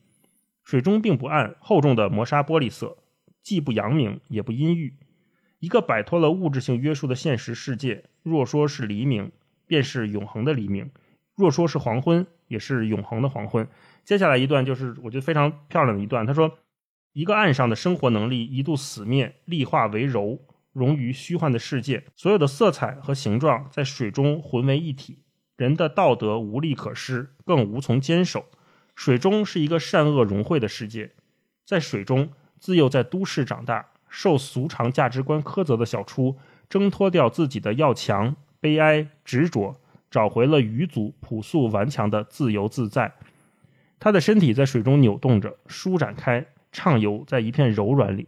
水中并不暗，厚重的磨砂玻璃色，既不阳明也不阴郁。一个摆脱了物质性约束的现实世界，若说是黎明，便是永恒的黎明；若说是黄昏，也是永恒的黄昏。接下来一段就是我觉得非常漂亮的一段，他说：“一个岸上的生活能力一度死灭，立化为柔，融于虚幻的世界，所有的色彩和形状在水中混为一体。人的道德无力可施，更无从坚守。水中是一个善恶融汇的世界，在水中，自幼在都市长大，受俗常价值观苛责的小初，挣脱掉自己的要强、悲哀、执着，找回了鱼族朴素顽强的自由自在。他的身体在水中扭动着，舒展开，畅游在一片柔软里。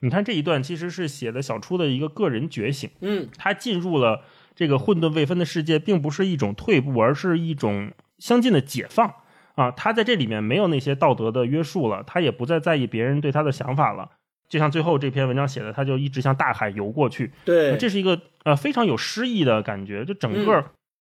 你看这一段其实是写的小初的一个个人觉醒，嗯，他进入了这个混沌未分的世界，并不是一种退步，而是一种相近的解放啊！他在这里面没有那些道德的约束了，他也不再在意别人对他的想法了。就像最后这篇文章写的，他就一直向大海游过去，对，这是一个呃非常有诗意的感觉。就整嗯个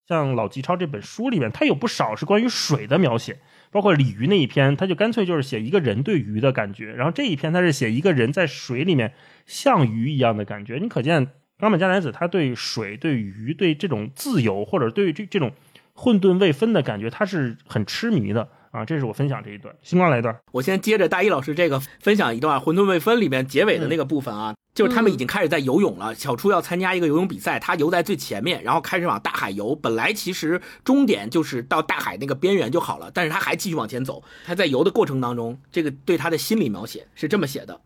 像老吉超这本书里面，它有不少是关于水的描写，包括鲤鱼那一篇，它就干脆就是写一个人对鱼的感觉。然后这一篇它是写一个人在水里面像鱼一样的感觉。你可见冈本加奈子他对水、对鱼、对这种自由或者对这这种混沌未分的感觉，他是很痴迷的啊。这是我分享这一段，星光来一段。我先接着大一老师这个分享一段《混沌未分》里面结尾的那个部分啊，就是他们已经开始在游泳了。小初要参加一个游泳比赛，他游在最前面，然后开始往大海游。本来其实终点就是到大海那个边缘就好了，但是他还继续往前走。他在游的过程当中，这个对他的心理描写是这么写的：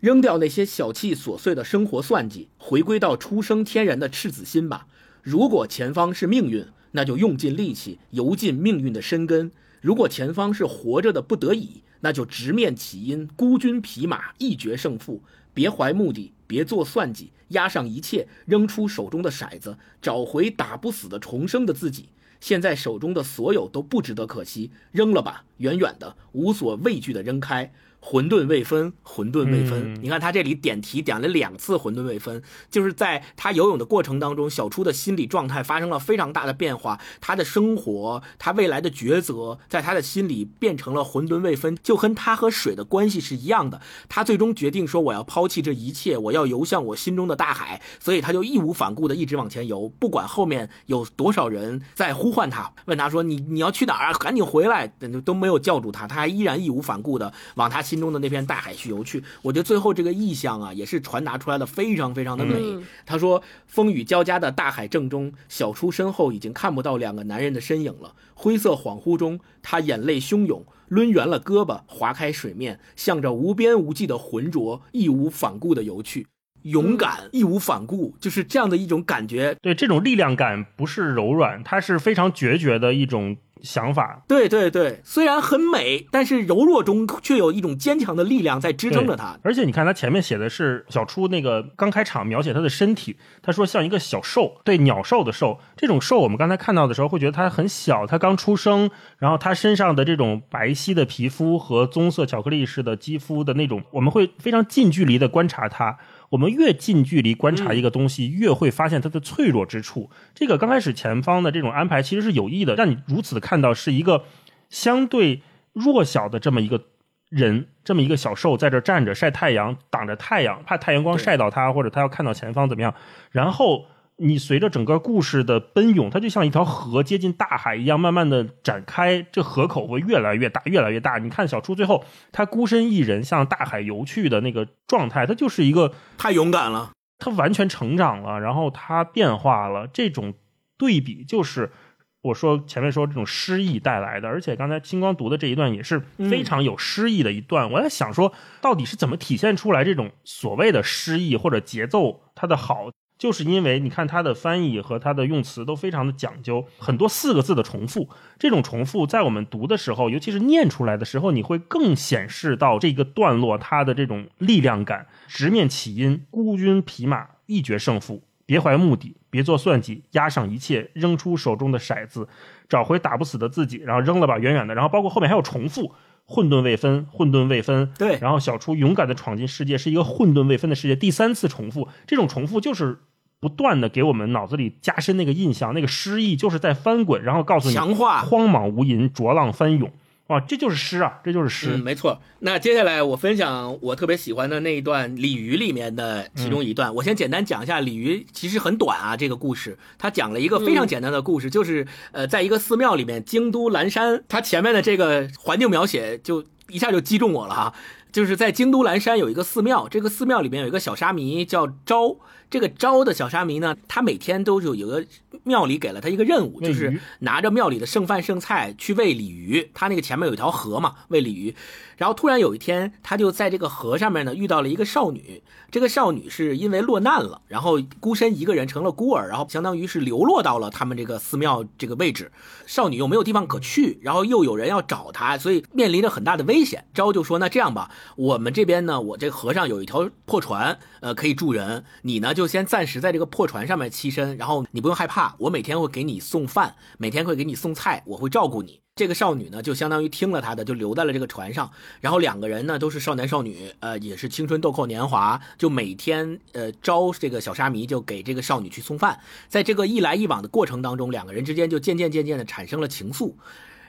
扔掉那些小气琐碎的生活算计，回归到出生天然的赤子心吧。如果前方是命运，那就用尽力气游进命运的深根；如果前方是活着的不得已，那就直面起因，孤军匹马，一决胜负。别怀目的，别做算计，压上一切，扔出手中的骰子，找回打不死的重生的自己。现在手中的所有都不值得可惜，扔了吧，远远的，无所畏惧的扔开。混沌未分，混沌未分。嗯你看他这里点题点了两次混沌未分，就是在他游泳的过程当中，小初的心理状态发生了非常大的变化，他的生活，他未来的抉择，在他的心里变成了混沌未分，就跟他和水的关系是一样的。他最终决定说，我要抛弃这一切，我要游向我心中的大海，所以他就义无反顾的一直往前游，不管后面有多少人在呼唤他，问他说你你要去哪儿啊？赶紧回来，都没有叫住他，他还依然义无反顾的往他心中的那片大海去游去。我觉得最后这个意象啊，也是传达出来的非常非常的美。嗯他说，风雨交加的大海正中，小初身后已经看不到两个男人的身影了。灰色恍惚中，他眼泪汹涌，抡圆了胳膊，划开水面，向着无边无际的浑浊，义无反顾的游去。勇敢，义无反顾，就是这样的一种感觉。对这种力量感不是柔软，它是非常决绝的一种想法。对对对，虽然很美，但是柔弱中却有一种坚强的力量在支撑着它。而且你看他前面写的是小初那个刚开场描写他的身体，他说像一个小兽，对鸟兽的兽。这种兽我们刚才看到的时候会觉得它很小，它刚出生，然后它身上的这种白皙的皮肤和棕色巧克力似的肌肤的那种，我们会非常近距离的观察它。我们越近距离观察一个东西，越会发现它的脆弱之处。这个刚开始前方的这种安排其实是有意的，让你如此的看到是一个相对弱小的这么一个人，这么一个小兽在这儿站着晒太阳，挡着太阳，怕太阳光晒到他，或者他要看到前方怎么样。然后你随着整个故事的奔涌，它就像一条河接近大海一样，慢慢的展开，这河口会越来越大，越来越大。你看小初最后他孤身一人向大海游去的那个状态，他就是一个太勇敢了，他完全成长了，然后他变化了，这种对比就是我说前面说这种诗意带来的。而且刚才星光读的这一段也是非常有诗意的一段。我在想说，到底是怎么体现出来这种所谓的诗意或者节奏它的好？就是因为你看他的翻译和他的用词都非常的讲究，很多四个字的重复，这种重复在我们读的时候，尤其是念出来的时候，你会更显示到这个段落它的这种力量感。直面起因，孤军匹马，一决胜负，别怀目的，别做算计，押上一切，扔出手中的骰子，找回打不死的自己，然后扔了吧，远远的。然后包括后面还有重复，混沌未分，混沌未分。对然后小初勇敢的闯进世界，是一个混沌未分的世界。第三次重复，这种重复就是不断的给我们脑子里加深那个印象，那个诗意就是在翻滚，然后告诉你强化荒莽无垠，浊浪翻涌。哇，这就是诗啊，这就是诗。嗯，没错。那接下来我分享我特别喜欢的那一段鲤鱼里面的其中一段。我先简单讲一下鲤鱼，其实很短啊。这个故事，它讲了一个非常简单的故事，就是呃，在一个寺庙里面，京都岚山，它前面的这个环境描写就一下就击中我了哈。就是在京都岚山有一个寺庙，这个寺庙里面有一个小沙弥叫昭。这个招的小沙弥呢，他每天都有有个庙里给了他一个任务，就是拿着庙里的剩饭剩菜去喂鲤鱼。他那个前面有一条河嘛，喂鲤鱼。然后突然有一天，他就在这个河上面呢遇到了一个少女。这个少女是因为落难了，然后孤身一个人成了孤儿，然后相当于是流落到了他们这个寺庙这个位置。少女又没有地方可去，然后又有人要找她，所以面临着很大的危险。昭就说：“那这样吧，我们这边呢，我这个河上有一条破船，呃，可以住人。你呢就先暂时在这个破船上面栖身，然后你不用害怕，我每天会给你送饭，每天会给你送菜，我会照顾你。”这个少女呢，就相当于听了他的，就留在了这个船上。然后两个人呢，都是少男少女，呃，也是青春豆蔻年华，就每天呃招这个小沙弥，就给这个少女去送饭。在这个一来一往的过程当中，两个人之间就渐渐渐渐的产生了情愫。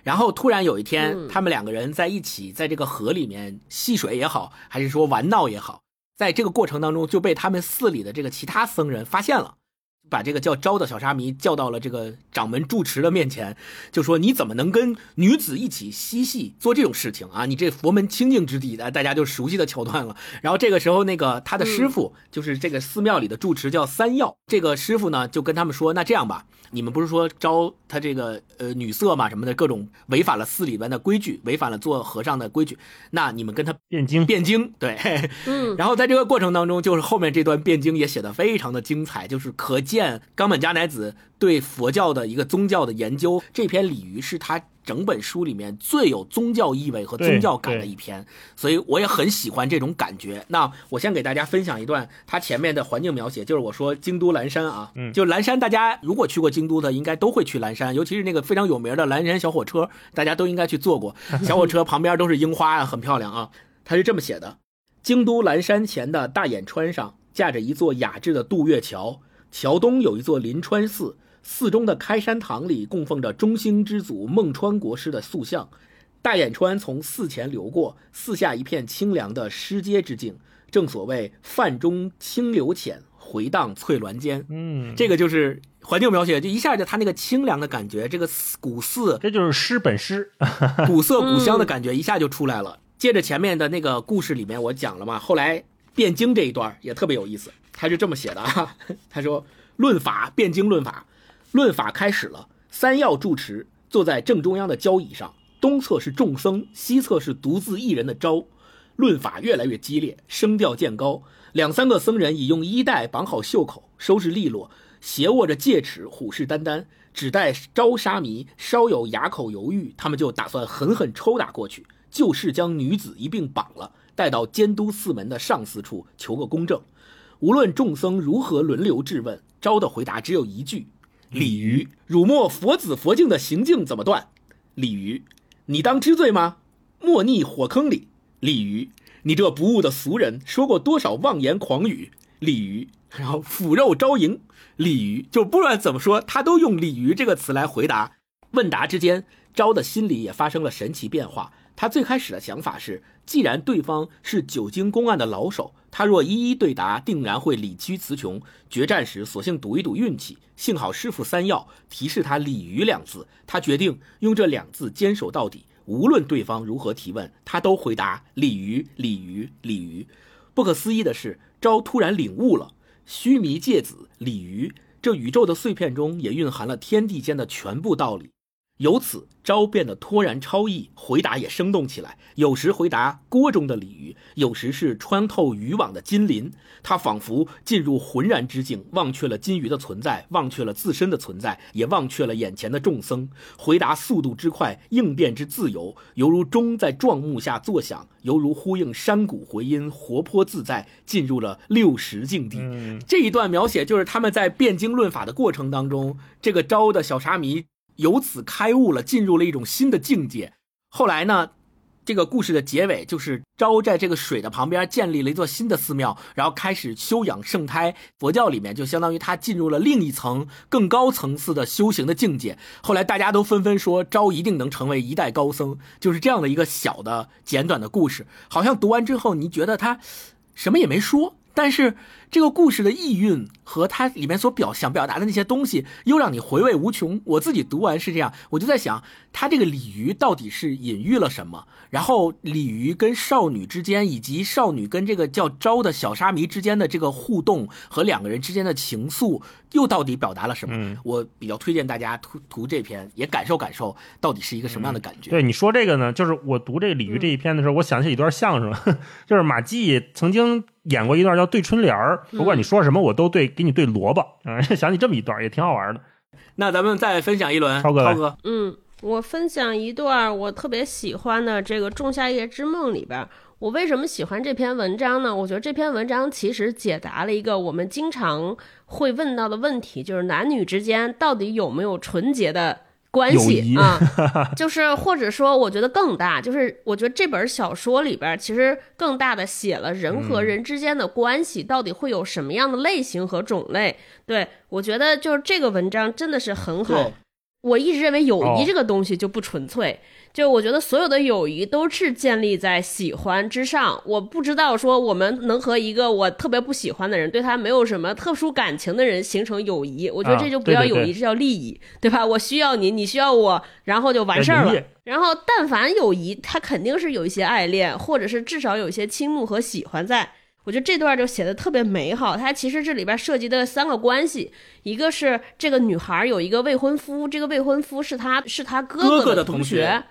然后突然有一天，嗯他们两个人在一起，在这个河里面戏水也好，还是说玩闹也好，在这个过程当中就被他们寺里的这个其他僧人发现了。把这个叫昭的小沙弥叫到了这个掌门住持的面前，就说：“你怎么能跟女子一起嬉戏做这种事情啊？你这佛门清净之地的，大家就熟悉的桥段了。”然后这个时候，那个他的师傅、就是这个寺庙里的住持叫三耀，这个师傅呢就跟他们说：“那这样吧，你们不是说招他这个呃女色嘛什么的各种违反了寺里边的规矩，违反了做和尚的规矩，那你们跟他辩经，辩经，对，嗯，然后在这个过程当中，就是后面这段辩经也写得非常的精彩，就是可见冈本加乃子对佛教的一个宗教的研究。这篇鲤鱼是他整本书里面最有宗教意味和宗教感的一篇，所以我也很喜欢这种感觉。那我先给大家分享一段他前面的环境描写，就是我说京都岚山啊，嗯就岚山，大家如果去过京都的，应该都会去岚山，尤其是那个非常有名的岚山小火车，大家都应该去坐过。小火车旁边都是樱花啊，很漂亮啊。他是这么写的：京都岚山前的大眼川上架着一座雅致的渡月桥，桥东有一座临川寺，寺中的开山堂里供奉着中兴之祖孟川国师的塑像。大眼川从寺前流过，寺下一片清凉的石阶之境，正所谓泛中清流浅，回荡翠峦间。嗯，这个就是环境描写，就一下就他那个清凉的感觉，这个寺古寺这就是诗本诗。古色古香的感觉一下就出来了。接着前面的那个故事里面我讲了嘛，后来汴京这一段也特别有意思，他是这么写的啊，他说论法辩经论法，论法开始了，三要住持坐在正中央的交椅上，东侧是众僧，西侧是独自一人的昭。论法越来越激烈，声调渐高。两三个僧人已用衣带绑好袖口，收拾利落，斜握着戒尺，虎视眈眈，只待招沙弥稍有哑口犹豫，他们就打算狠狠抽打过去，就是将女子一并绑了，带到监督寺门的上司处求个公正。无论众僧如何轮流质问，昭的回答只有一句：“鲤鱼，辱没佛子佛境的行径怎么断？”鲤鱼，你当知罪吗？莫逆火坑里。鲤鱼，你这不悟的俗人，说过多少妄言狂语？鲤鱼，然后腐肉招迎。鲤鱼，就不管怎么说，他都用鲤鱼这个词来回答。问答之间，昭的心里也发生了神奇变化。他最开始的想法是，既然对方是久经公案的老手，他若一一对答，定然会理屈词穷。决战时，索性赌一赌运气。幸好师傅三要提示他“鲤鱼”两字，他决定用这两字坚守到底。无论对方如何提问，他都回答“鲤鱼，鲤鱼，鲤鱼”。不可思议的是，昭突然领悟了，须弥芥子鲤鱼，这宇宙的碎片中也蕴含了天地间的全部道理。由此，招变得脱然超逸，回答也生动起来。有时回答锅中的鲤鱼，有时是穿透渔网的金鳞。他仿佛进入浑然之境，忘却了金鱼的存在，忘却了自身的存在，也忘却了眼前的众僧。回答速度之快，应变之自由，犹如钟在撞木下作响，犹如呼应山谷回音，活泼自在，进入了六十境地。这一段描写就是他们在辩经论法的过程当中，这个招的小沙弥。由此开悟了，进入了一种新的境界。后来呢，这个故事的结尾就是昭在这个水的旁边建立了一座新的寺庙，然后开始修养圣胎。佛教里面就相当于他进入了另一层更高层次的修行的境界。后来大家都纷纷说昭一定能成为一代高僧，就是这样的一个小的简短的故事。好像读完之后，你觉得他什么也没说，但是。这个故事的意蕴和它里面所表想表达的那些东西，又让你回味无穷。我自己读完是这样，我就在想，他这个鲤鱼到底是隐喻了什么？然后鲤鱼跟少女之间，以及少女跟这个叫昭的小沙弥之间的这个互动和两个人之间的情愫，又到底表达了什么？我比较推荐大家读读这篇，也感受感受到底是一个什么样的感觉。对你说这个呢，就是我读这个鲤鱼这一篇的时候，我想起一段相声，就是马季曾经。演过一段叫对春联儿，不管你说什么，我都对给你对萝卜啊！想起这么一段也挺好玩的。那咱们再分享一轮，超哥，超哥，嗯，我分享一段我特别喜欢的这个《仲夏夜之梦》里边，我为什么喜欢这篇文章呢？我觉得这篇文章其实解答了一个我们经常会问到的问题，就是男女之间到底有没有纯洁的。关系啊，就是或者说，我觉得更大，就是我觉得这本小说里边其实更大的写了人和人之间的关系到底会有什么样的类型和种类。对我觉得就是这个文章真的是很好。我一直认为友谊这个东西就不纯粹。就我觉得所有的友谊都是建立在喜欢之上。我不知道说我们能和一个我特别不喜欢的人，对他没有什么特殊感情的人形成友谊，我觉得这就不叫友谊，这叫利益，对吧？我需要你，你需要我，然后就完事儿了。然后但凡友谊，他肯定是有一些爱恋，或者是至少有一些倾慕和喜欢在。我觉得这段就写的特别美好。它其实这里边涉及的三个关系，一个是这个女孩有一个未婚夫，这个未婚夫是她是她哥哥的同学。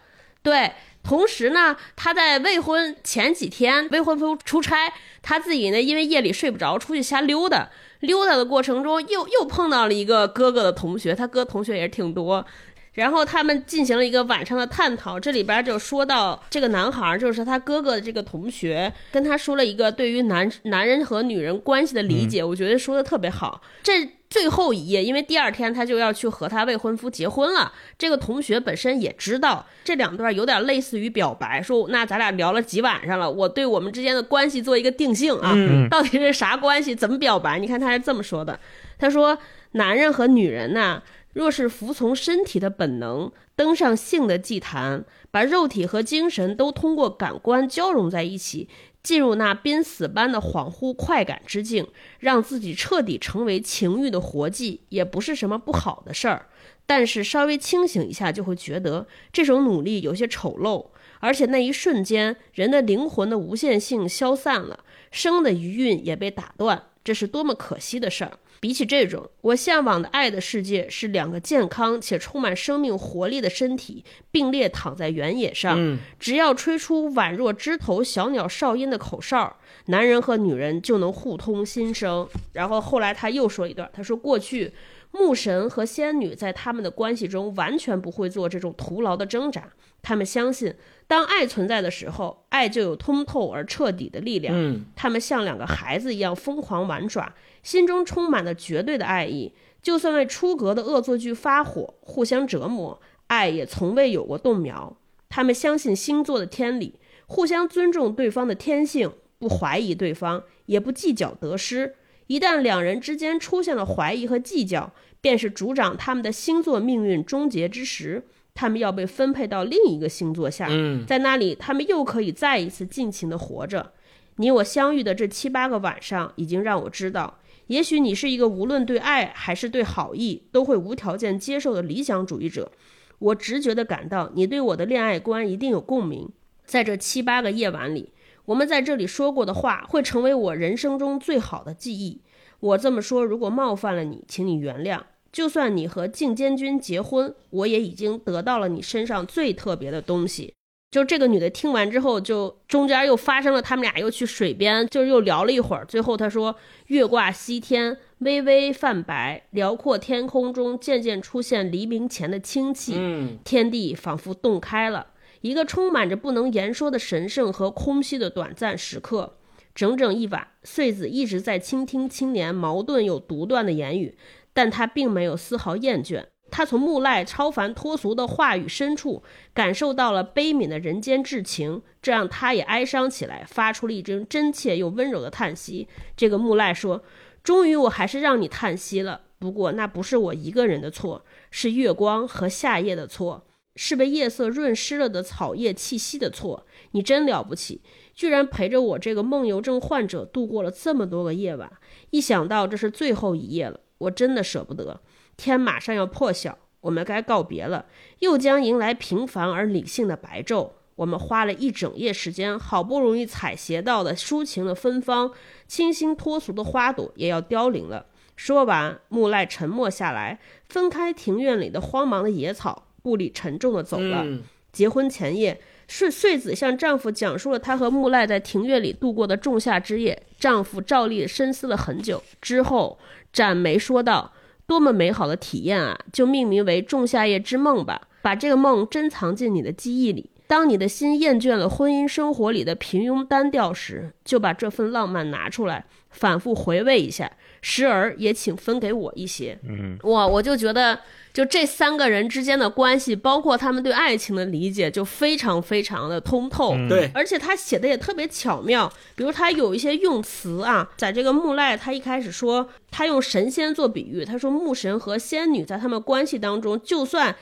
对，同时呢，他在未婚前几天，未婚夫出差，他自己呢，因为夜里睡不着，出去瞎溜达，溜达的过程中，又又碰到了一个哥哥的同学，他哥同学也是挺多，然后他们进行了一个晚上的探讨，这里边就说到这个男孩，就是他哥哥的这个同学，跟他说了一个对于男男人和女人关系的理解，我觉得说的特别好，这。最后一页，因为第二天他就要去和他未婚夫结婚了。这个同学本身也知道这两段有点类似于表白，说那咱俩聊了几晚上了，我对我们之间的关系做一个定性啊，到底是啥关系，怎么表白？你看他是这么说的，他说：男人和女人呐，若是服从身体的本能，登上性的祭坛，把肉体和精神都通过感官交融在一起。进入那濒死般的恍惚快感之境，让自己彻底成为情欲的活祭，也不是什么不好的事儿。但是稍微清醒一下，就会觉得这种努力有些丑陋，而且那一瞬间，人的灵魂的无限性消散了，生的余韵也被打断，这是多么可惜的事儿。比起这种，我向往的爱的世界是两个健康且充满生命活力的身体并列躺在原野上，只要吹出宛若枝头小鸟哨音的口哨，男人和女人就能互通心声。然后后来他又说一段，他说过去牧神和仙女在他们的关系中完全不会做这种徒劳的挣扎，他们相信当爱存在的时候，爱就有通透而彻底的力量。他们像两个孩子一样疯狂玩耍。心中充满了绝对的爱意，就算为出格的恶作剧发火，互相折磨，爱也从未有过动摇。他们相信星座的天理，互相尊重对方的天性，不怀疑对方，也不计较得失。一旦两人之间出现了怀疑和计较，便是主掌他们的星座命运终结之时。他们要被分配到另一个星座下，在那里，他们又可以再一次尽情的活着。你我相遇的这七八个晚上，已经让我知道。也许你是一个无论对爱还是对好意都会无条件接受的理想主义者，我直觉地感到你对我的恋爱观一定有共鸣。在这七八个夜晚里，我们在这里说过的话会成为我人生中最好的记忆。我这么说，如果冒犯了你，请你原谅。就算你和靖监军结婚，我也已经得到了你身上最特别的东西。就这个女的听完之后，就中间又发生了，他们俩又去水边，就是又聊了一会儿。最后她说：“月挂西天，微微泛白，辽阔天空中渐渐出现黎明前的清气，嗯，天地仿佛洞开了，一个充满着不能言说的神圣和空虚的短暂时刻。整整一晚，穗子一直在倾听青年矛盾又独断的言语，但他并没有丝毫厌倦。他从木赖超凡脱俗的话语深处感受到了悲悯的人间至情，这让他也哀伤起来，发出了一声真切又温柔的叹息。这个木赖说：“终于，我还是让你叹息了。不过，那不是我一个人的错，是月光和夏夜的错，是被夜色润湿了的草叶气息的错。你真了不起，居然陪着我这个梦游症患者度过了这么多个夜晚。一想到这是最后一夜了，我真的舍不得。天马上要破晓，我们该告别了，又将迎来平凡而理性的白昼。我们花了一整夜时间，好不容易采撷到的抒情的芬芳、清新脱俗的花朵，也要凋零了。说完，木赖沉默下来，分开庭院里的荒茫的野草，步履沉重的走了。嗯结婚前夜，穗穗子向丈夫讲述了她和木赖在庭院里度过的仲夏之夜。丈夫照例深思了很久，之后展眉说道：“多么美好的体验啊！就命名为仲夏夜之梦吧，把这个梦珍藏进你的记忆里。当你的心厌倦了婚姻生活里的平庸单调时，就把这份浪漫拿出来，反复回味一下。时而也请分给我一些。”嗯，哇，我就觉得，就这三个人之间的关系，包括他们对爱情的理解，就非常非常的通透。嗯对，而且他写的也特别巧妙，比如他有一些用词啊，在这个木赖，他一开始说他用神仙做比喻，他说木神和仙女在他们关系当中，就算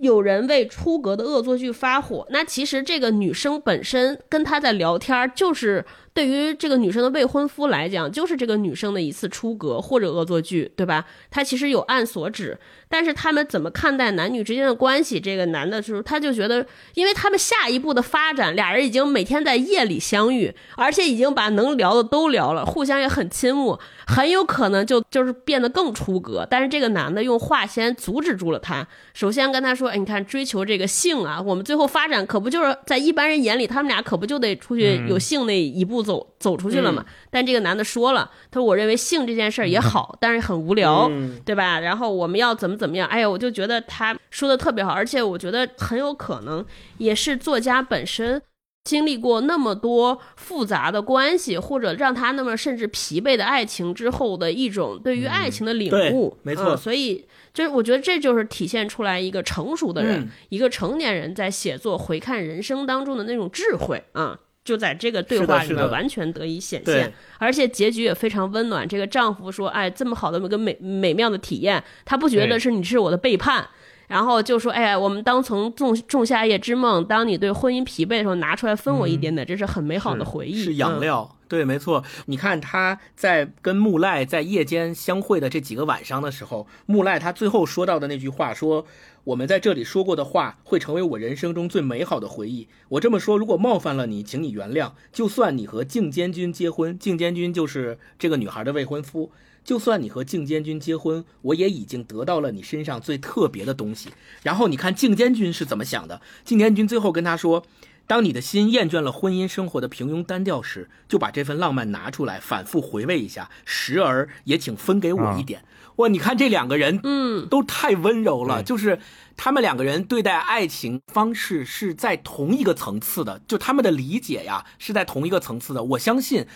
有人为出格的恶作剧发火，那其实这个女生本身跟他在聊天，就是对于这个女生的未婚夫来讲，就是这个女生的一次出格或者恶作剧，对吧？他其实有案所指，但是他们怎么看待男女之间的关系？这个男的就是，他就觉得，因为他们下一步的发展，俩人已经每天在夜里相遇，而且已经把能聊的都聊了，互相也很亲密，很有可能就就是变得更出格。但是这个男的用话先阻止住了他，首先跟他说：“哎，你看追求这个性啊，我们最后发展可不就是在一般人眼里，他们俩可不就得出去有性那一步走、走出去了嘛？”但这个男的说了，他说：“我认为性这件事儿也好，但是很无聊。嗯对吧？然后我们要怎么怎么样？哎呀，我就觉得他说的特别好，而且我觉得很有可能也是作家本身经历过那么多复杂的关系，或者让他那么甚至疲惫的爱情之后的一种对于爱情的领悟。对没错嗯所以就是我觉得这就是体现出来一个成熟的人，嗯一个成年人在写作回看人生当中的那种智慧啊。就在这个对话里面完全得以显现，而且结局也非常温暖。这个丈夫说：“哎，这么好的一个美美妙的体验，他不觉得是你是我的背叛。”然后就说：“哎呀，我们当从仲仲夏夜之梦，当你对婚姻疲惫的时候，拿出来分我一点点，这是很美好的回忆。”是养嗯料，对，没错。你看他在跟木赖在夜间相会的这几个晚上的时候，木赖他最后说到的那句话说：“我们在这里说过的话，会成为我人生中最美好的回忆。我这么说，如果冒犯了你，请你原谅。就算你和静监军结婚，静监军就是这个女孩的未婚夫。”就算你和静监军结婚，我也已经得到了你身上最特别的东西。然后你看静监军是怎么想的？静监军最后跟他说：“当你的心厌倦了婚姻生活的平庸单调时，就把这份浪漫拿出来，反复回味一下，时而也请分给我一点。哇，你看这两个人，嗯，都太温柔了，就是他们两个人对待爱情方式是在同一个层次的，就他们的理解呀是在同一个层次的。我相信，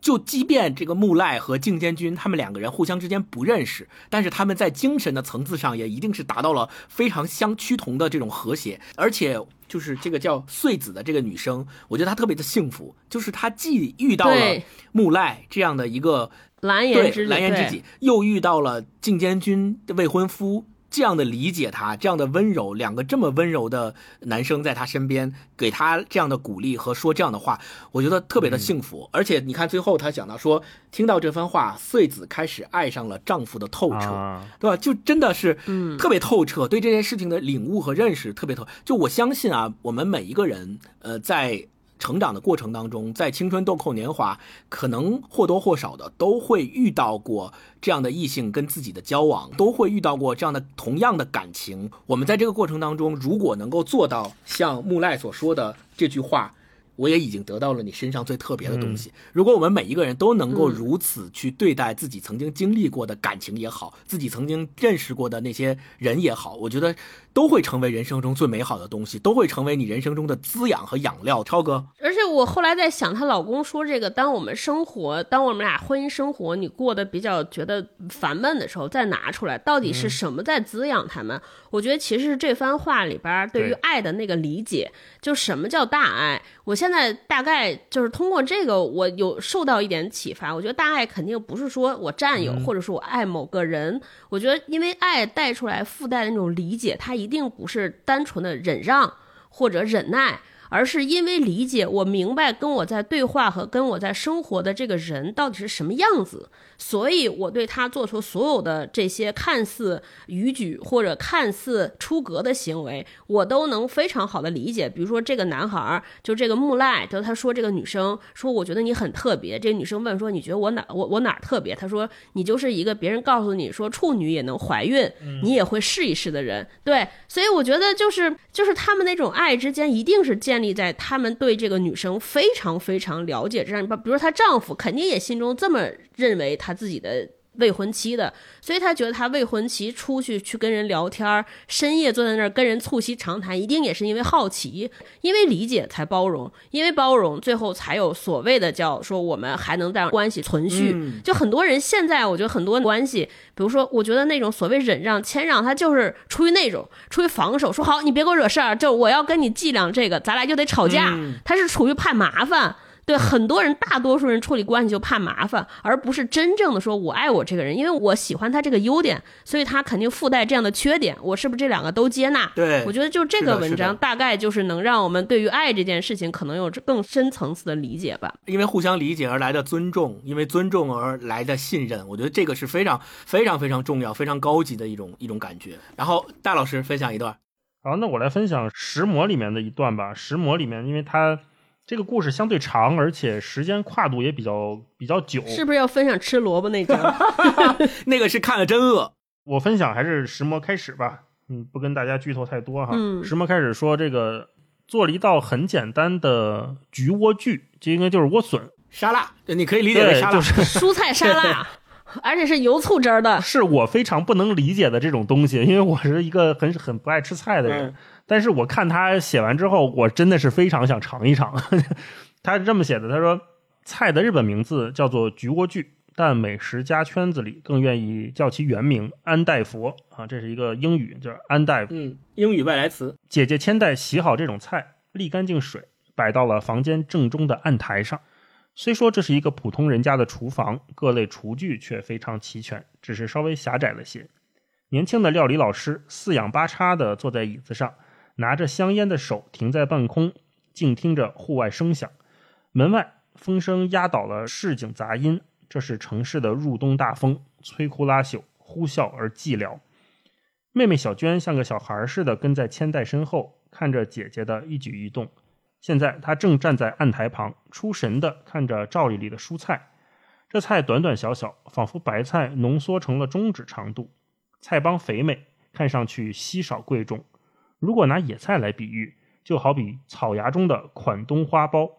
就即便这个木赖和靖监军他们两个人互相之间不认识，但是他们在精神的层次上也一定是达到了非常相趋同的这种和谐，而且。就是这个叫穗子的这个女生，我觉得她特别的幸福，就是她既遇到了对木赖这样的一个对蓝颜知己，蓝颜知己，又遇到了靖监军的未婚夫，这样的理解他，这样的温柔，两个这么温柔的男生在他身边，给他这样的鼓励和说这样的话，我觉得特别的幸福。而且你看最后他讲到说，听到这番话，穗子开始爱上了丈夫的透彻。啊，对吧？就真的是，嗯特别透彻，对这件事情的领悟和认识特别透。就我相信啊，我们每一个人，呃，在成长的过程当中，在青春豆蔻年华，可能或多或少的都会遇到过这样的异性跟自己的交往，都会遇到过这样的同样的感情。我们在这个过程当中，如果能够做到像木赖所说的这句话。我也已经得到了你身上最特别的东西。如果我们每一个人都能够如此去对待自己曾经经历过的感情也好，自己曾经认识过的那些人也好，我觉得都会成为人生中最美好的东西，都会成为你人生中的滋养和养料。超哥，而且我后来在想，她老公说这个，当我们生活，当我们俩婚姻生活，你过得比较觉得烦闷的时候，再拿出来，到底是什么在滋养他们？我觉得其实是这番话里边对于爱的那个理解，就什么叫大爱。我现在大概就是通过这个，我有受到一点启发。我觉得大爱肯定不是说我占有，或者说我爱某个人。我觉得因为爱带出来附带的那种理解，它一定不是单纯的忍让或者忍耐。而是因为理解，我明白跟我在对话和跟我在生活的这个人到底是什么样子，所以我对他做出所有的这些看似逾矩或者看似出格的行为，我都能非常好的理解。比如说这个男孩儿，就这个木赖，就他说这个女生说，我觉得你很特别。这个女生问说，你觉得我哪我我哪儿特别？他说你就是一个别人告诉你说处女也能怀孕，你也会试一试的人。对，所以我觉得就是就是他们那种爱之间一定是建立在他们对这个女生非常非常了解这样吧。比如说她丈夫肯定也心中这么认为她自己的。未婚妻的，所以他觉得他未婚妻出去去跟人聊天儿，深夜坐在那儿跟人促膝长谈，一定也是因为好奇，因为理解才包容，因为包容最后才有所谓的叫说我们还能让关系存续。嗯就很多人现在，我觉得很多关系，比如说，我觉得那种所谓忍让、谦让，他就是出于那种出于防守，说好你别给我惹事儿，就我要跟你计量这个，咱俩就得吵架。嗯他是处于怕麻烦。对很多人，大多数人处理关系就怕麻烦，而不是真正的说我爱我这个人，因为我喜欢他这个优点，所以他肯定附带这样的缺点。我是不是这两个都接纳？对我觉得就这个文章大概就是能让我们对于爱这件事情可能有更深层次的理解吧。因为互相理解而来的尊重，因为尊重而来的信任，我觉得这个是非常非常非常重要、非常高级的一种一种感觉。然后戴老师分享一段，好，那我来分享《石魔》里面的一段吧。《石魔》里面，因为它这个故事相对长，而且时间跨度也比较比较久。是不是要分享吃萝卜那章？那个是看了真饿，我分享还是石魔开始吧，嗯，不跟大家剧透太多哈。嗯石魔开始说这个做了一道很简单的菊莴苣，这应该就是莴笋，沙拉，你可以理解为，沙拉。就是蔬菜沙拉，而且是油醋汁儿的。是我非常不能理解的这种东西，因为我是一个很很不爱吃菜的人。嗯但是我看他写完之后，我真的是非常想尝一尝。他是这么写的：他说，菜的日本名字叫做菊莴苣，但美食家圈子里更愿意叫其原名安代佛啊，这是一个英语，就是安代。嗯，英语外来词。姐姐千代洗好这种菜，沥干净水，摆到了房间正中的案台上。虽说这是一个普通人家的厨房，各类厨具却非常齐全，只是稍微狭窄了些。年轻的料理老师四仰八叉的坐在椅子上，拿着香烟的手停在半空，静听着户外声响。门外风声压倒了市井杂音，这是城市的入冬大风，摧枯拉朽，呼啸而寂寥。妹妹小娟像个小孩似的跟在千代身后，看着姐姐的一举一动。现在她正站在案台旁，出神地看着罩里里的蔬菜。这菜短短小小，仿佛白菜浓缩成了中指长度，菜帮肥美，看上去稀少贵重。如果拿野菜来比喻，就好比草芽中的款冬花苞。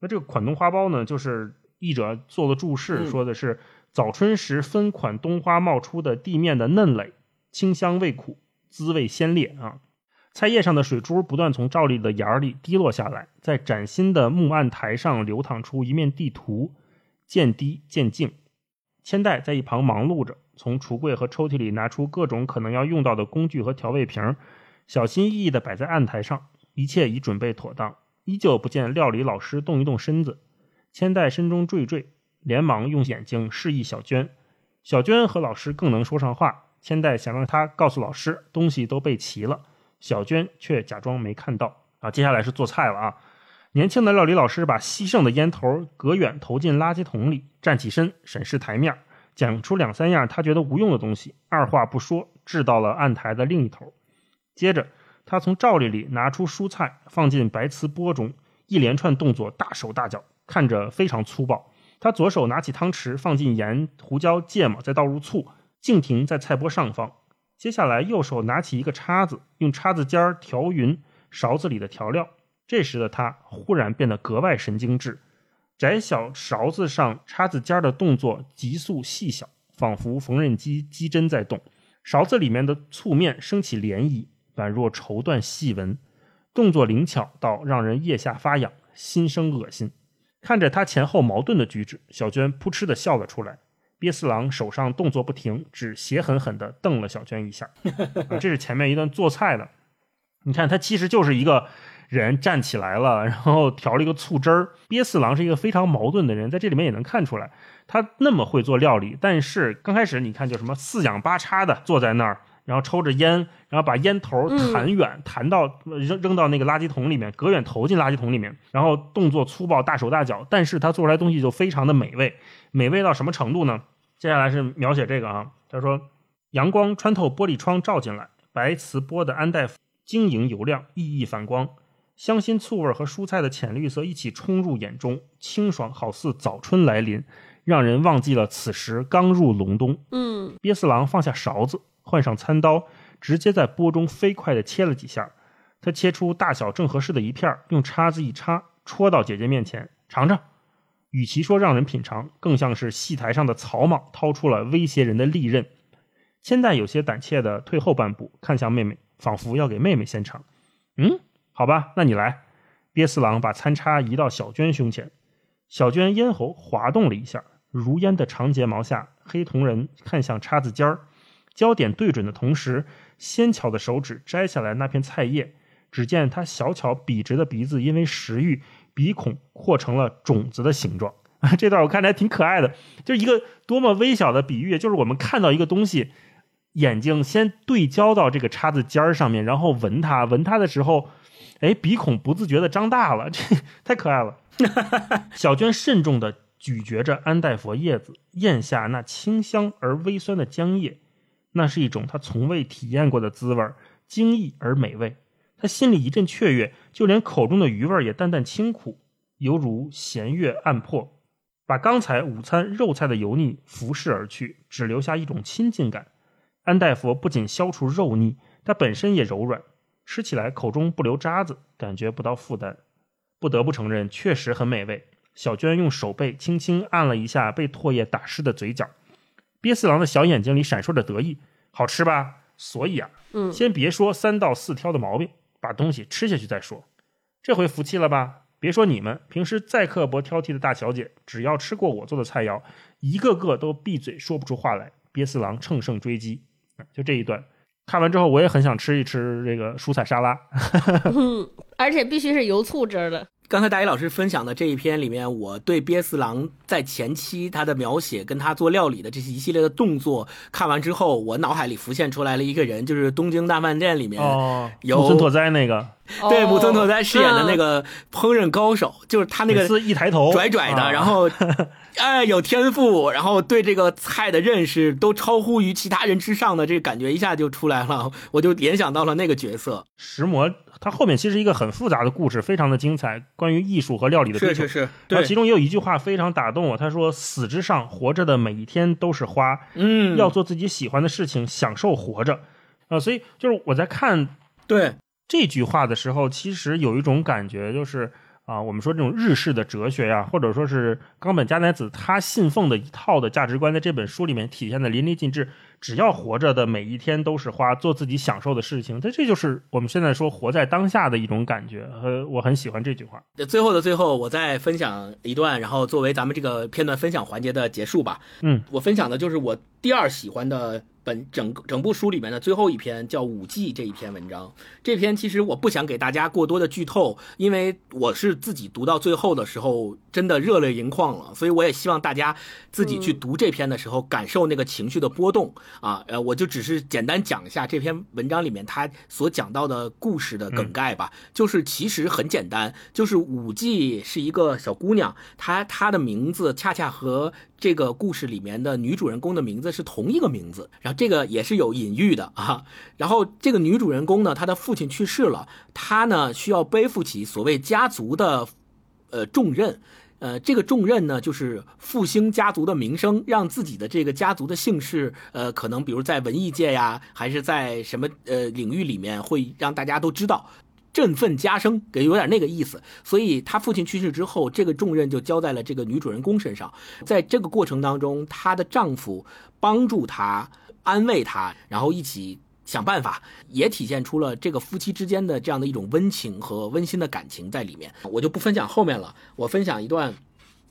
那这个款冬花苞呢，就是译者做了注释，嗯说的是早春时分款冬花冒出的地面的嫩蕾，清香味苦，滋味鲜烈啊。菜叶上的水珠不断从照例的眼儿里滴落下来，在崭新的木案台上流淌出一面地图，渐低渐静。千代在一旁忙碌着，从橱柜和抽屉里拿出各种可能要用到的工具和调味瓶，小心翼翼地摆在案台上，一切已准备妥当。依旧不见料理老师动一动身子，千代心中惴惴，连忙用眼睛示意小娟。小娟和老师更能说上话，千代想让她告诉老师东西都备齐了，小娟却假装没看到。啊，接下来是做菜了啊！年轻的料理老师把吸剩的烟头隔远投进垃圾桶里，站起身审视台面，讲出两三样他觉得无用的东西，二话不说掷到了案台的另一头。接着，他从罩里里拿出蔬菜，放进白瓷钵中，一连串动作大手大脚，看着非常粗暴。他左手拿起汤匙，放进盐、胡椒、芥末，再倒入醋，静停在菜钵上方。接下来，右手拿起一个叉子，用叉子尖儿调匀勺子里的调料。这时的他忽然变得格外神经质，窄小勺子上叉子尖儿的动作急速细小，仿佛缝纫机机针在动。勺子里面的醋面升起涟漪，宛若绸缎细纹，动作灵巧到让人腋下发痒，心生恶心。看着他前后矛盾的举止，小娟扑哧的笑了出来。鳖四郎手上动作不停，只邪狠狠地瞪了小娟一下。啊这是前面一段做菜的，你看他其实就是一个人站起来了，然后调了一个醋汁儿。鳖四郎是一个非常矛盾的人，在这里面也能看出来，他那么会做料理，但是刚开始你看就什么四仰八叉的坐在那儿，然后抽着烟，然后把烟头弹远，弹到扔扔到那个垃圾桶里面，隔远投进垃圾桶里面，然后动作粗暴，大手大脚，但是他做出来东西就非常的美味，美味到什么程度呢？接下来是描写这个啊，他说阳光穿透玻璃窗照进来，白瓷玻的安大夫晶莹油亮，熠熠反光。香辛醋味和蔬菜的浅绿色一起冲入眼中，清爽好似早春来临，让人忘记了此时刚入隆冬。嗯，鳖四郎放下勺子，换上餐刀，直接在钵中飞快地切了几下。他切出大小正合适的一片，用叉子一插，戳到姐姐面前，尝尝。与其说让人品尝，更像是戏台上的草莽掏出了威胁人的利刃。千代有些胆怯地退后半步，看向妹妹，仿佛要给妹妹先尝。嗯，好吧，那你来。鳖四郎把餐叉移到小娟胸前，小娟咽喉滑动了一下，如烟的长睫毛下，黑瞳人看向叉子尖儿，焦点对准的同时，纤巧的手指摘下来那片菜叶。只见他小巧笔直的鼻子因为食欲，鼻孔扩成了种子的形状。这段我看着还挺可爱的，就是一个多么微小的比喻，就是我们看到一个东西，眼睛先对焦到这个叉子尖儿上面，然后闻它，闻它的时候，哎，鼻孔不自觉的张大了，这太可爱了。小娟慎重地咀嚼着安代佛叶子，咽下那清香而微酸的浆液，那是一种他从未体验过的滋味儿，惊异而美味。他心里一阵雀跃，就连口中的余味也淡淡清苦，犹如弦乐暗破，把刚才午餐肉菜的油腻拂拭而去，只留下一种亲近感。安大夫不仅消除肉腻，它本身也柔软，吃起来口中不留渣子，感觉不到负担。不得不承认，确实很美味。小娟用手背轻轻按了一下被唾液打湿的嘴角，鳖四郎的小眼睛里闪烁着得意，好吃吧？所以啊，嗯先别说三到四挑的毛病，把东西吃下去再说。这回服气了吧？别说你们，平时再刻薄挑剔的大小姐，只要吃过我做的菜肴，一个个都闭嘴说不出话来。憋四郎乘胜追击，啊就这一段。看完之后，我也很想吃一吃这个蔬菜沙拉。嗯，而且必须是油醋汁儿的。刚才大一老师分享的这一篇里面，我对鳖四郎在前期他的描写跟他做料理的这些一系列的动作看完之后，我脑海里浮现出来了一个人，就是《东京大饭店》里面、哦，有木村拓哉那个，对哦木村拓哉饰演的那嗯个烹饪高手，就是他那个一抬头拽拽的，啊然后 哎有天赋，然后对这个菜的认识都超乎于其他人之上的这个感觉一下就出来了，我就联想到了那个角色。石磨，它后面其实一个很复杂的故事，非常的精彩，关于艺术和料理的追求。是，然对后其中也有一句话非常打动我，他说：“死之上，活着的每一天都是花，嗯，要做自己喜欢的事情，享受活着。”啊，所以就是我在看对，这句话的时候，其实有一种感觉，就是啊，我们说这种日式的哲学呀，或者说是冈本加乃子他信奉的一套的价值观，在这本书里面体现的淋漓尽致。只要活着的每一天都是花，做自己享受的事情，这这就是我们现在说活在当下的一种感觉。呃我很喜欢这句话。最后的最后，我再分享一段，然后作为咱们这个片段分享环节的结束吧。嗯，我分享的就是我第二喜欢的本整整部书里面的最后一篇，叫《五季》这一篇文章。这篇其实我不想给大家过多的剧透，因为我是自己读到最后的时候，真的热泪盈眶了。所以我也希望大家自己去读这篇的时候，感受那个情绪的波动啊。呃，我就只是简单讲一下这篇文章里面他所讲到的故事的梗概吧。就是其实很简单，就是五季是一个小姑娘，她她的名字恰恰和这个故事里面的女主人公的名字是同一个名字，然后这个也是有隐喻的啊。然后这个女主人公呢，她的父亲去世了，她呢需要背负起所谓家族的呃重任。呃，这个重任呢，就是复兴家族的名声，让自己的这个家族的姓氏，呃，可能比如在文艺界呀，还是在什么呃领域里面，会让大家都知道，振奋加声，给有点那个意思。所以他父亲去世之后，这个重任就交在了这个女主人公身上。在这个过程当中，她的丈夫帮助她，安慰她，然后一起。想办法，也体现出了这个夫妻之间的这样的一种温情和温馨的感情在里面。我就不分享后面了，我分享一段：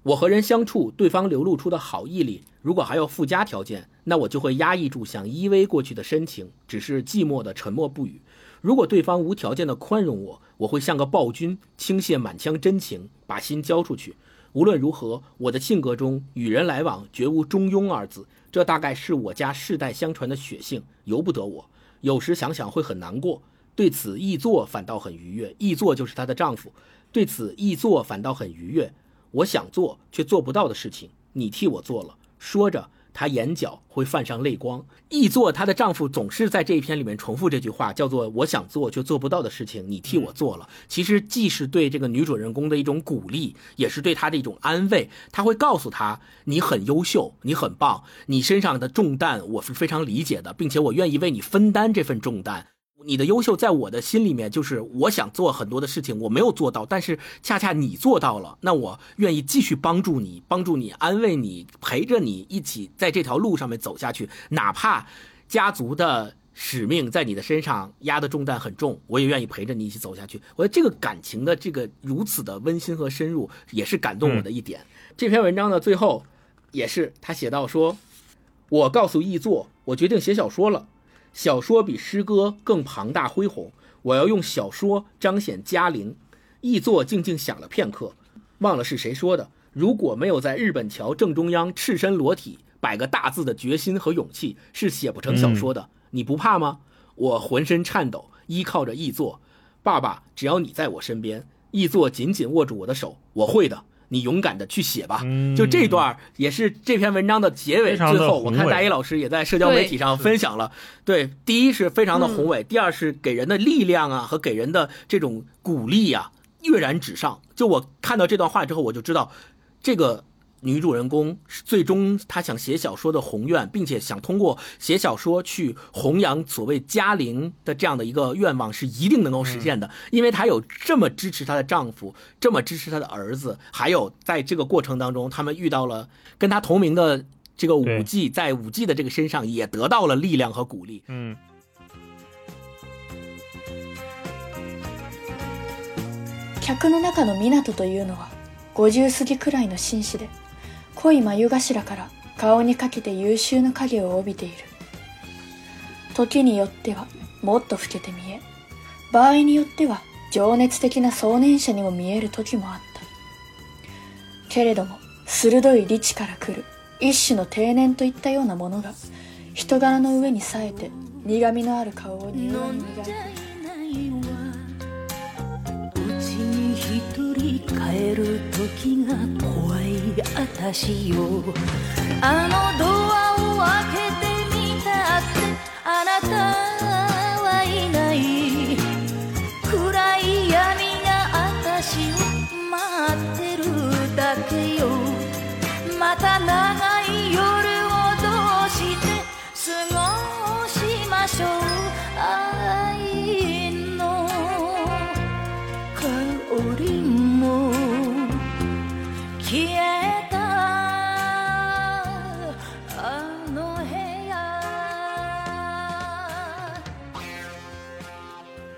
我和人相处，对方流露出的好意里，如果还有附加条件，那我就会压抑住想依偎过去的深情，只是寂寞的沉默不语。如果对方无条件的宽容我，我会像个暴君，倾泻满腔真情，把心交出去。无论如何，我的性格中与人来往绝无中庸二字，这大概是我家世代相传的血性，由不得我。有时想想会很难过，对此易作反倒很愉悦。易作就是她的丈夫，对此易作反倒很愉悦。我想做却做不到的事情，你替我做了。说着，她眼角会泛上泪光。易作她的丈夫总是在这一篇里面重复这句话，叫做“我想做却做不到的事情，你替我做了”。其实既是对这个女主人公的一种鼓励，也是对她的一种安慰。他会告诉她：“你很优秀，你很棒，你身上的重担我是非常理解的，并且我愿意为你分担这份重担。你的优秀在我的心里面，就是我想做很多的事情，我没有做到，但是恰恰你做到了，那我愿意继续帮助你，帮助你，安慰你，陪着你一起在这条路上面走下去，哪怕家族的。”使命在你的身上压的重担很重，我也愿意陪着你一起走下去。我觉得这个感情的这个如此的温馨和深入，也是感动我的一点。这篇文章的最后，也是他写到说：“我告诉易作，我决定写小说了。小说比诗歌更庞大恢宏，我要用小说彰显嘉陵。”易作静静想了片刻，忘了是谁说的：“如果没有在日本桥正中央赤身裸体摆个大字的决心和勇气，是写不成小说的。你不怕吗？我浑身颤抖，依靠着易作。爸爸，只要你在我身边。易作紧紧握住我的手。我会的，你勇敢的去写吧。就这段也是这篇文章的结尾。非常的最后，我看大一老师也在社交媒体上分享了。对，第一是非常的宏伟，第二是给人的力量啊和给人的这种鼓励啊跃然纸上。就我看到这段话之后，我就知道这个。女主人公是最终她想写小说的宏愿，并且想通过写小说去弘扬所谓嘉陵的这样的一个愿望，是一定能够实现的，因为她有这么支持她的丈夫，这么支持她的儿子，还有在这个过程当中，他们遇到了跟她同名的这个武对技，在武技的这个身上也得到了力量和鼓励。嗯客の中の湊というのは50過ぎくらいの紳士で 濃い眉頭から顔にかけて優秀な影を帯びている。時によってはもっと老けて見え場合によっては情熱的な壮年者にも見える時もあった。けれども鋭い理知から来る一種の定年といったようなものが人柄の上に冴えて苦みのある顔を柔和に磨いて帰る時が怖い私よ。あのドアを開けてみたってあなた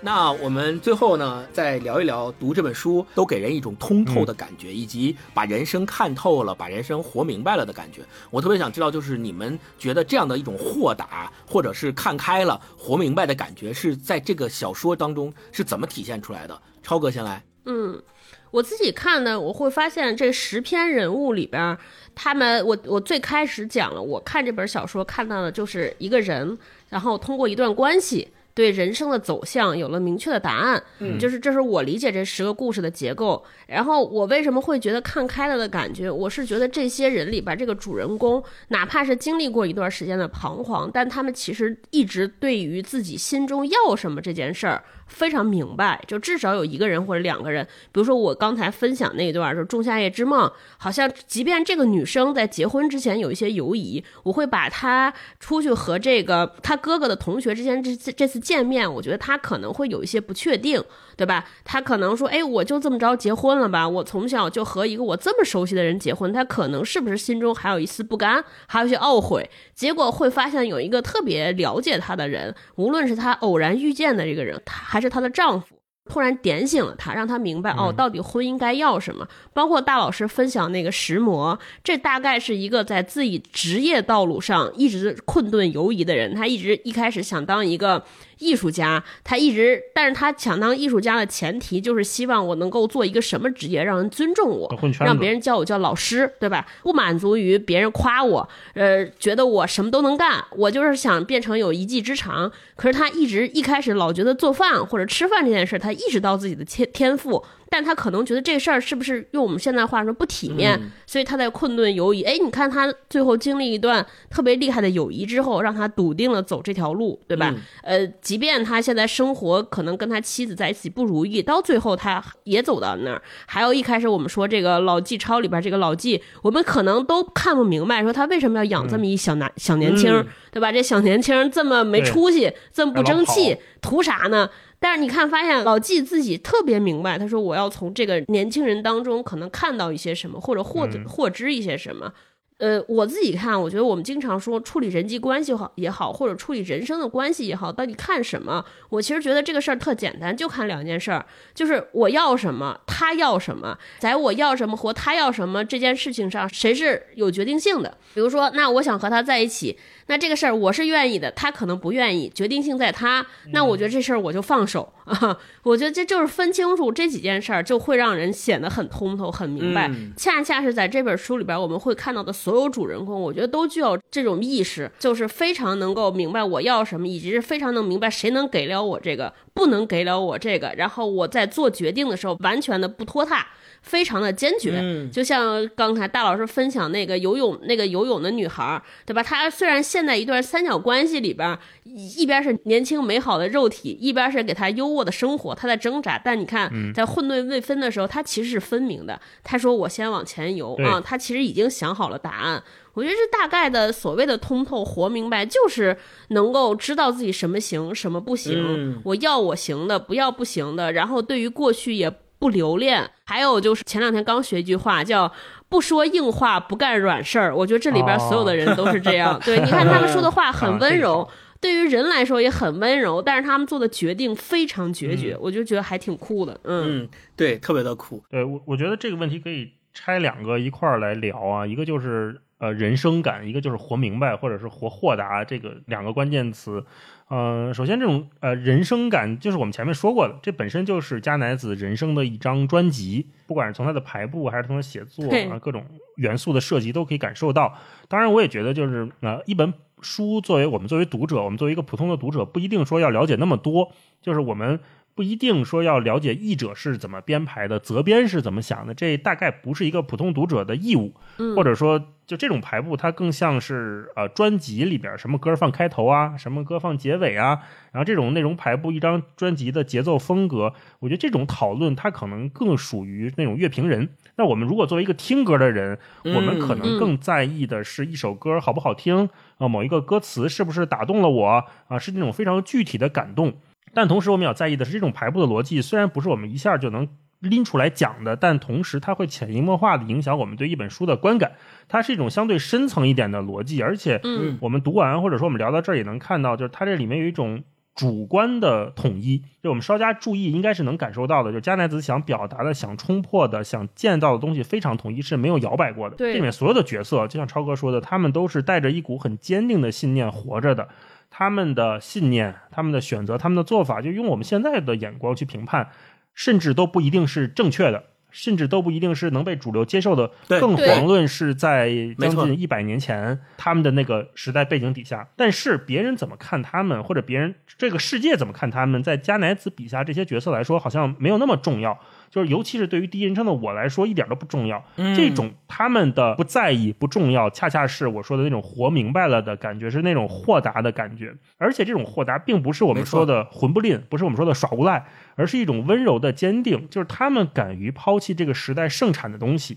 那我们最后呢，再聊一聊读这本书都给人一种通透的感觉，以及把人生看透了、把人生活明白了的感觉。我特别想知道，就是你们觉得这样的一种豁达，或者是看开了、活明白的感觉，是在这个小说当中是怎么体现出来的？超哥先来。嗯，我自己看呢，我会发现这十篇人物里边，他们我我最开始讲了，我看这本小说看到的就是一个人，然后通过一段关系。对人生的走向有了明确的答案，嗯，就是这是我理解这十个故事的结构。然后我为什么会觉得看开了的感觉？我是觉得这些人里边，这个主人公哪怕是经历过一段时间的彷徨，但他们其实一直对于自己心中要什么这件事儿非常明白，就至少有一个人或者两个人，比如说我刚才分享那一段，就《仲夏夜之梦》，好像即便这个女生在结婚之前有一些犹疑，我会把她出去和这个她哥哥的同学之间这次这次见面，我觉得她可能会有一些不确定，对吧？她可能说，哎，我就这么着结婚了吧？我从小就和一个我这么熟悉的人结婚，她可能是不是心中还有一丝不甘，还有一些懊悔？结果会发现有一个特别了解她的人，无论是她偶然遇见的这个人，她还是她的丈夫。突然点醒了他，让他明白哦，到底婚姻该要什么。包括大老师分享那个石磨，这大概是一个在自己职业道路上一直困顿犹疑的人。他一直一开始想当一个艺术家，他一直，但是他想当艺术家的前提就是希望我能够做一个什么职业，让人尊重我，让别人叫我叫老师，对吧？不满足于别人夸我，呃，觉得我什么都能干，我就是想变成有一技之长。可是他一直一开始老觉得做饭或者吃饭这件事，他意识到自己的天天赋。但他可能觉得这事儿是不是用我们现在话说不体面，所以他在困顿犹疑。哎，你看他最后经历一段特别厉害的友谊之后，让他笃定了走这条路，对吧？呃，即便他现在生活可能跟他妻子在一起不如意，到最后他也走到那儿。还有一开始我们说这个老纪超里边这个老纪，我们可能都看不明白，说他为什么要养这么一小男、小年轻，嗯对吧？这小年轻这么没出息，这么不争气，图啥呢？但是你看，发现老纪自己特别明白，他说我要从这个年轻人当中可能看到一些什么，或者获得嗯获知一些什么。呃，我自己看，我觉得我们经常说处理人际关系好也好，或者处理人生的关系也好，到底看什么？我其实觉得这个事儿特简单，就看两件事儿，就是我要什么，他要什么，在我要什么和他要什么这件事情上，谁是有决定性的？比如说，那我想和他在一起，那这个事儿我是愿意的，他可能不愿意，决定性在他。那我觉得这事儿我就放手啊，我觉得这就是分清楚这几件事儿，就会让人显得很通透、很明白。嗯恰恰是在这本书里边，我们会看到的所有主人公，我觉得都具有这种意识，就是非常能够明白我要什么，以及是非常能明白谁能给了我这个，不能给了我这个，然后我在做决定的时候完全的不拖沓。非常的坚决，嗯就像刚才大老师分享那个游泳那个游泳的女孩儿，对吧？她虽然陷在一段三角关系里边一边是年轻美好的肉体，一边是给她优渥的生活，她在挣扎。但你看，在混沌未分的时候，她其实是分明的。她说：“我先往前游啊！”她其实已经想好了答案。我觉得这大概的所谓的通透活明白，就是能够知道自己什么行，什么不行。嗯我要我行的，不要不行的。然后对于过去也不留恋。还有就是前两天刚学一句话，叫“不说硬话，不干软事儿”。我觉得这里边所有的人都是这样。对，你看他们说的话 很温柔。对于人来说也很温柔，但是他们做的决定非常决绝，我就觉得还挺酷的。嗯嗯，对，特别的酷。对我，我觉得这个问题可以拆两个一块儿来聊啊，一个就是呃人生感，一个就是活明白或者是活豁达，这个两个关键词。呃，首先这种呃人生感，就是我们前面说过的，这本身就是加乃子人生的一张专辑，不管是从他的排布还是从他写作对啊各种元素的设计，都可以感受到。当然，我也觉得就是呃一本书作为我们作为读者，我们作为一个普通的读者，不一定说要了解那么多，就是我们。不一定说要了解译者是怎么编排的，责编是怎么想的，这大概不是一个普通读者的义务，嗯，或者说就这种排布，它更像是呃专辑里边什么歌放开头啊，什么歌放结尾啊，然后这种内容排布，一张专辑的节奏风格，我觉得这种讨论它可能更属于那种乐评人。那我们如果作为一个听歌的人，我们可能更在意的是一首歌好不好听啊、某一个歌词是不是打动了我啊、是那种非常具体的感动。但同时，我们要在意的是这种排布的逻辑，虽然不是我们一下就能拎出来讲的，但同时它会潜移默化的影响我们对一本书的观感。它是一种相对深层一点的逻辑，而且嗯我们读完或者说我们聊到这儿也能看到，就是它这里面有一种主观的统一，就我们稍加注意，应该是能感受到的。就是加奈子想表达的、想冲破的、想见到的东西非常统一，是没有摇摆过的。对这里面所有的角色，就像超哥说的，他们都是带着一股很坚定的信念活着的。他们的信念、他们的选择、他们的做法，就用我们现在的眼光去评判，甚至都不一定是正确的，甚至都不一定是能被主流接受的。对更遑论是在将近一百年前他们的那个时代背景底下。但是别人怎么看他们，或者别人这个世界怎么看他们，在加乃子笔下这些角色来说，好像没有那么重要。就是尤其是对于第一人称的我来说，一点都不重要。嗯这种他们的不在意、不重要，恰恰是我说的那种活明白了的感觉，是那种豁达的感觉。而且这种豁达，并不是我们说的混不吝，不是我们说的耍无赖，而是一种温柔的坚定，就是他们敢于抛弃这个时代盛产的东西，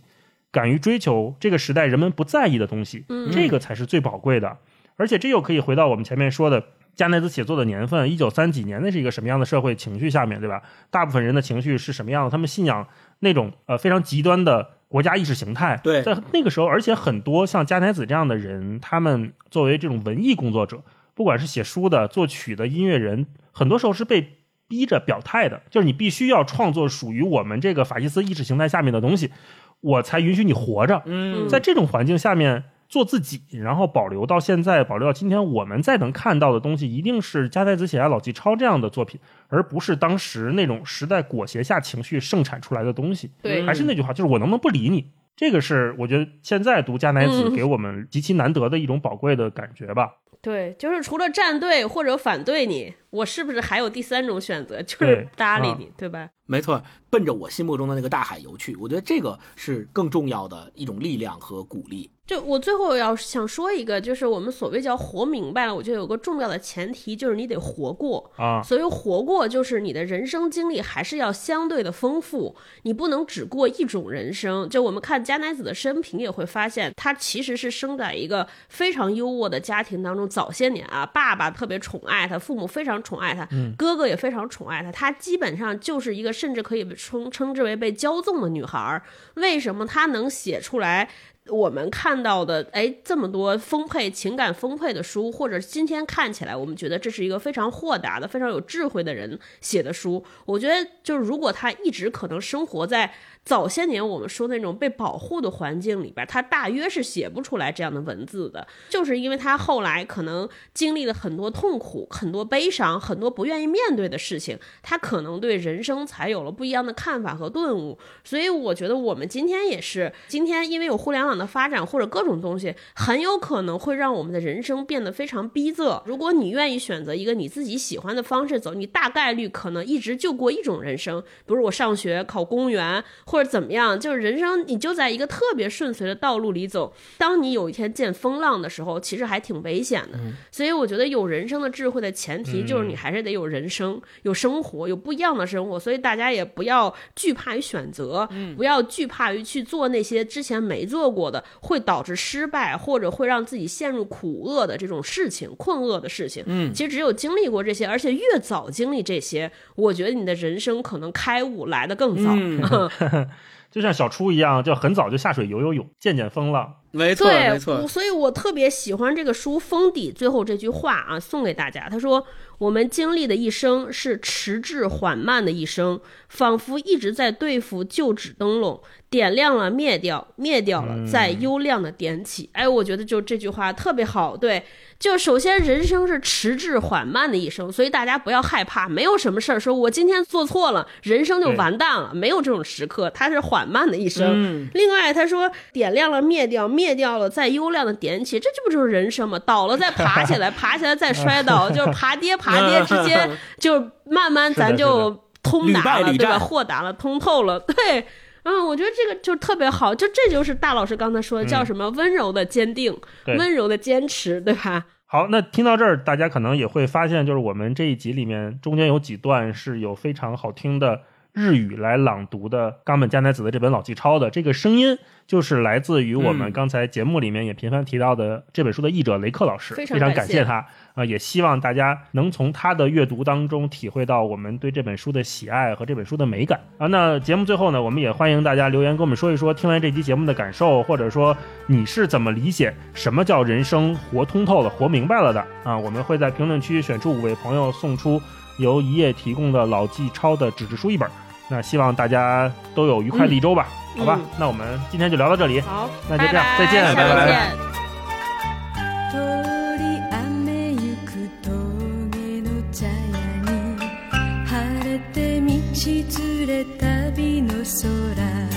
敢于追求这个时代人们不在意的东西，嗯这个才是最宝贵的。而且这又可以回到我们前面说的。加奈子写作的年份，一九三几年，那是一个什么样的社会情绪下面，对吧？大部分人的情绪是什么样的？他们信仰那种呃非常极端的国家意识形态。对在那个时候，而且很多像加奈子这样的人，他们作为这种文艺工作者，不管是写书的、作曲的、音乐人，很多时候是被逼着表态的，就是你必须要创作属于我们这个法西斯意识形态下面的东西，我才允许你活着。嗯在这种环境下面做自己，然后保留到现在，保留到今天，我们再能看到的东西，一定是加奈子写下老纪超这样的作品，而不是当时那种时代裹挟下情绪盛产出来的东西。对还是那句话，就是我能不能不理你？这个是我觉得现在读加奈子嗯给我们极其难得的一种宝贵的感觉吧。对，就是除了站队或者反对你，我是不是还有第三种选择，就是搭理你，对吧？没错，奔着我心目中的那个大海游去，我觉得这个是更重要的一种力量和鼓励。就我最后要想说一个，就是我们所谓叫活明白了，我觉得有个重要的前提就是你得活过。啊，所谓活过，就是你的人生经历还是要相对的丰富，你不能只过一种人生。就我们看加奈子的生平，也会发现他其实是生在一个非常优渥的家庭当中。早些年啊，爸爸特别宠爱他，父母非常宠爱他，哥哥也非常宠爱他，她基本上就是一个甚至可以称称之为被骄纵的女孩儿。为什么她能写出来？我们看到的，哎，这么多丰沛、情感丰沛的书，或者今天看起来，我们觉得这是一个非常豁达的、非常有智慧的人写的书。我觉得，就是如果他一直可能生活在早些年我们说那种被保护的环境里边，他大约是写不出来这样的文字的，就是因为他后来可能经历了很多痛苦、很多悲伤、很多不愿意面对的事情，他可能对人生才有了不一样的看法和顿悟。所以我觉得我们今天也是，今天因为有互联网的发展或者各种东西，很有可能会让我们的人生变得非常逼仄。如果你愿意选择一个你自己喜欢的方式走，你大概率可能一直就过一种人生，比如我上学考公务员或者怎么样，就是人生你就在一个特别顺遂的道路里走。当你有一天见风浪的时候，其实还挺危险的。所以我觉得有人生的智慧的前提就是你还是得有人生、有生活、有不一样的生活。所以大家也不要惧怕于选择，不要惧怕于去做那些之前没做过的，会导致失败或者会让自己陷入苦厄的这种事情、困厄的事情。嗯其实只有经历过这些，而且越早经历这些，我觉得你的人生可能开悟来得更早。嗯 就像小初一样，就很早就下水游游泳，见见风浪。没错，没，错，所以我特别喜欢这个书封底最后这句话啊，送给大家。他说：“我们经历的一生是迟滞缓慢的一生，仿佛一直在对付旧纸灯笼，点亮了灭掉，灭掉了再优亮的点起。哎，我觉得就这句话特别好。对，就首先人生是迟滞缓慢的一生，所以大家不要害怕，没有什么事儿，说我今天做错了，人生就完蛋了，没有这种时刻，它是缓慢的一生。嗯另外，他说点亮了灭掉，灭掉了再优亮的点起，这这不就是人生吗？倒了再爬起来，爬起来再摔倒，就是爬跌爬跌之间，就慢慢咱就通达了，对吧？豁达了，通透了，对。嗯，我觉得这个就特别好，就这就是大老师刚才说的，叫什么温柔的坚定，对。温柔的坚持，对吧？好，那听到这儿，大家可能也会发现，就是我们这一集里面中间有几段是有非常好听的日语来朗读的冈本加奈子的这本老纪抄的，这个声音就是来自于我们嗯。刚才节目里面也频繁提到的这本书的译者雷克老师，非非常感谢他啊、也希望大家能从他的阅读当中体会到我们对这本书的喜爱和这本书的美感啊。那节目最后呢，我们也欢迎大家留言跟我们说一说听完这期节目的感受，或者说你是怎么理解什么叫人生活通透了、活明白了的啊？我们会在评论区选出五位朋友，送出由一页提供的老纪抄的纸质书一本。那希望大家都有愉快的一周吧，嗯好吧？嗯那我们今天就聊到这里。好，那就这样拜拜再见下拜拜て道連れ旅の空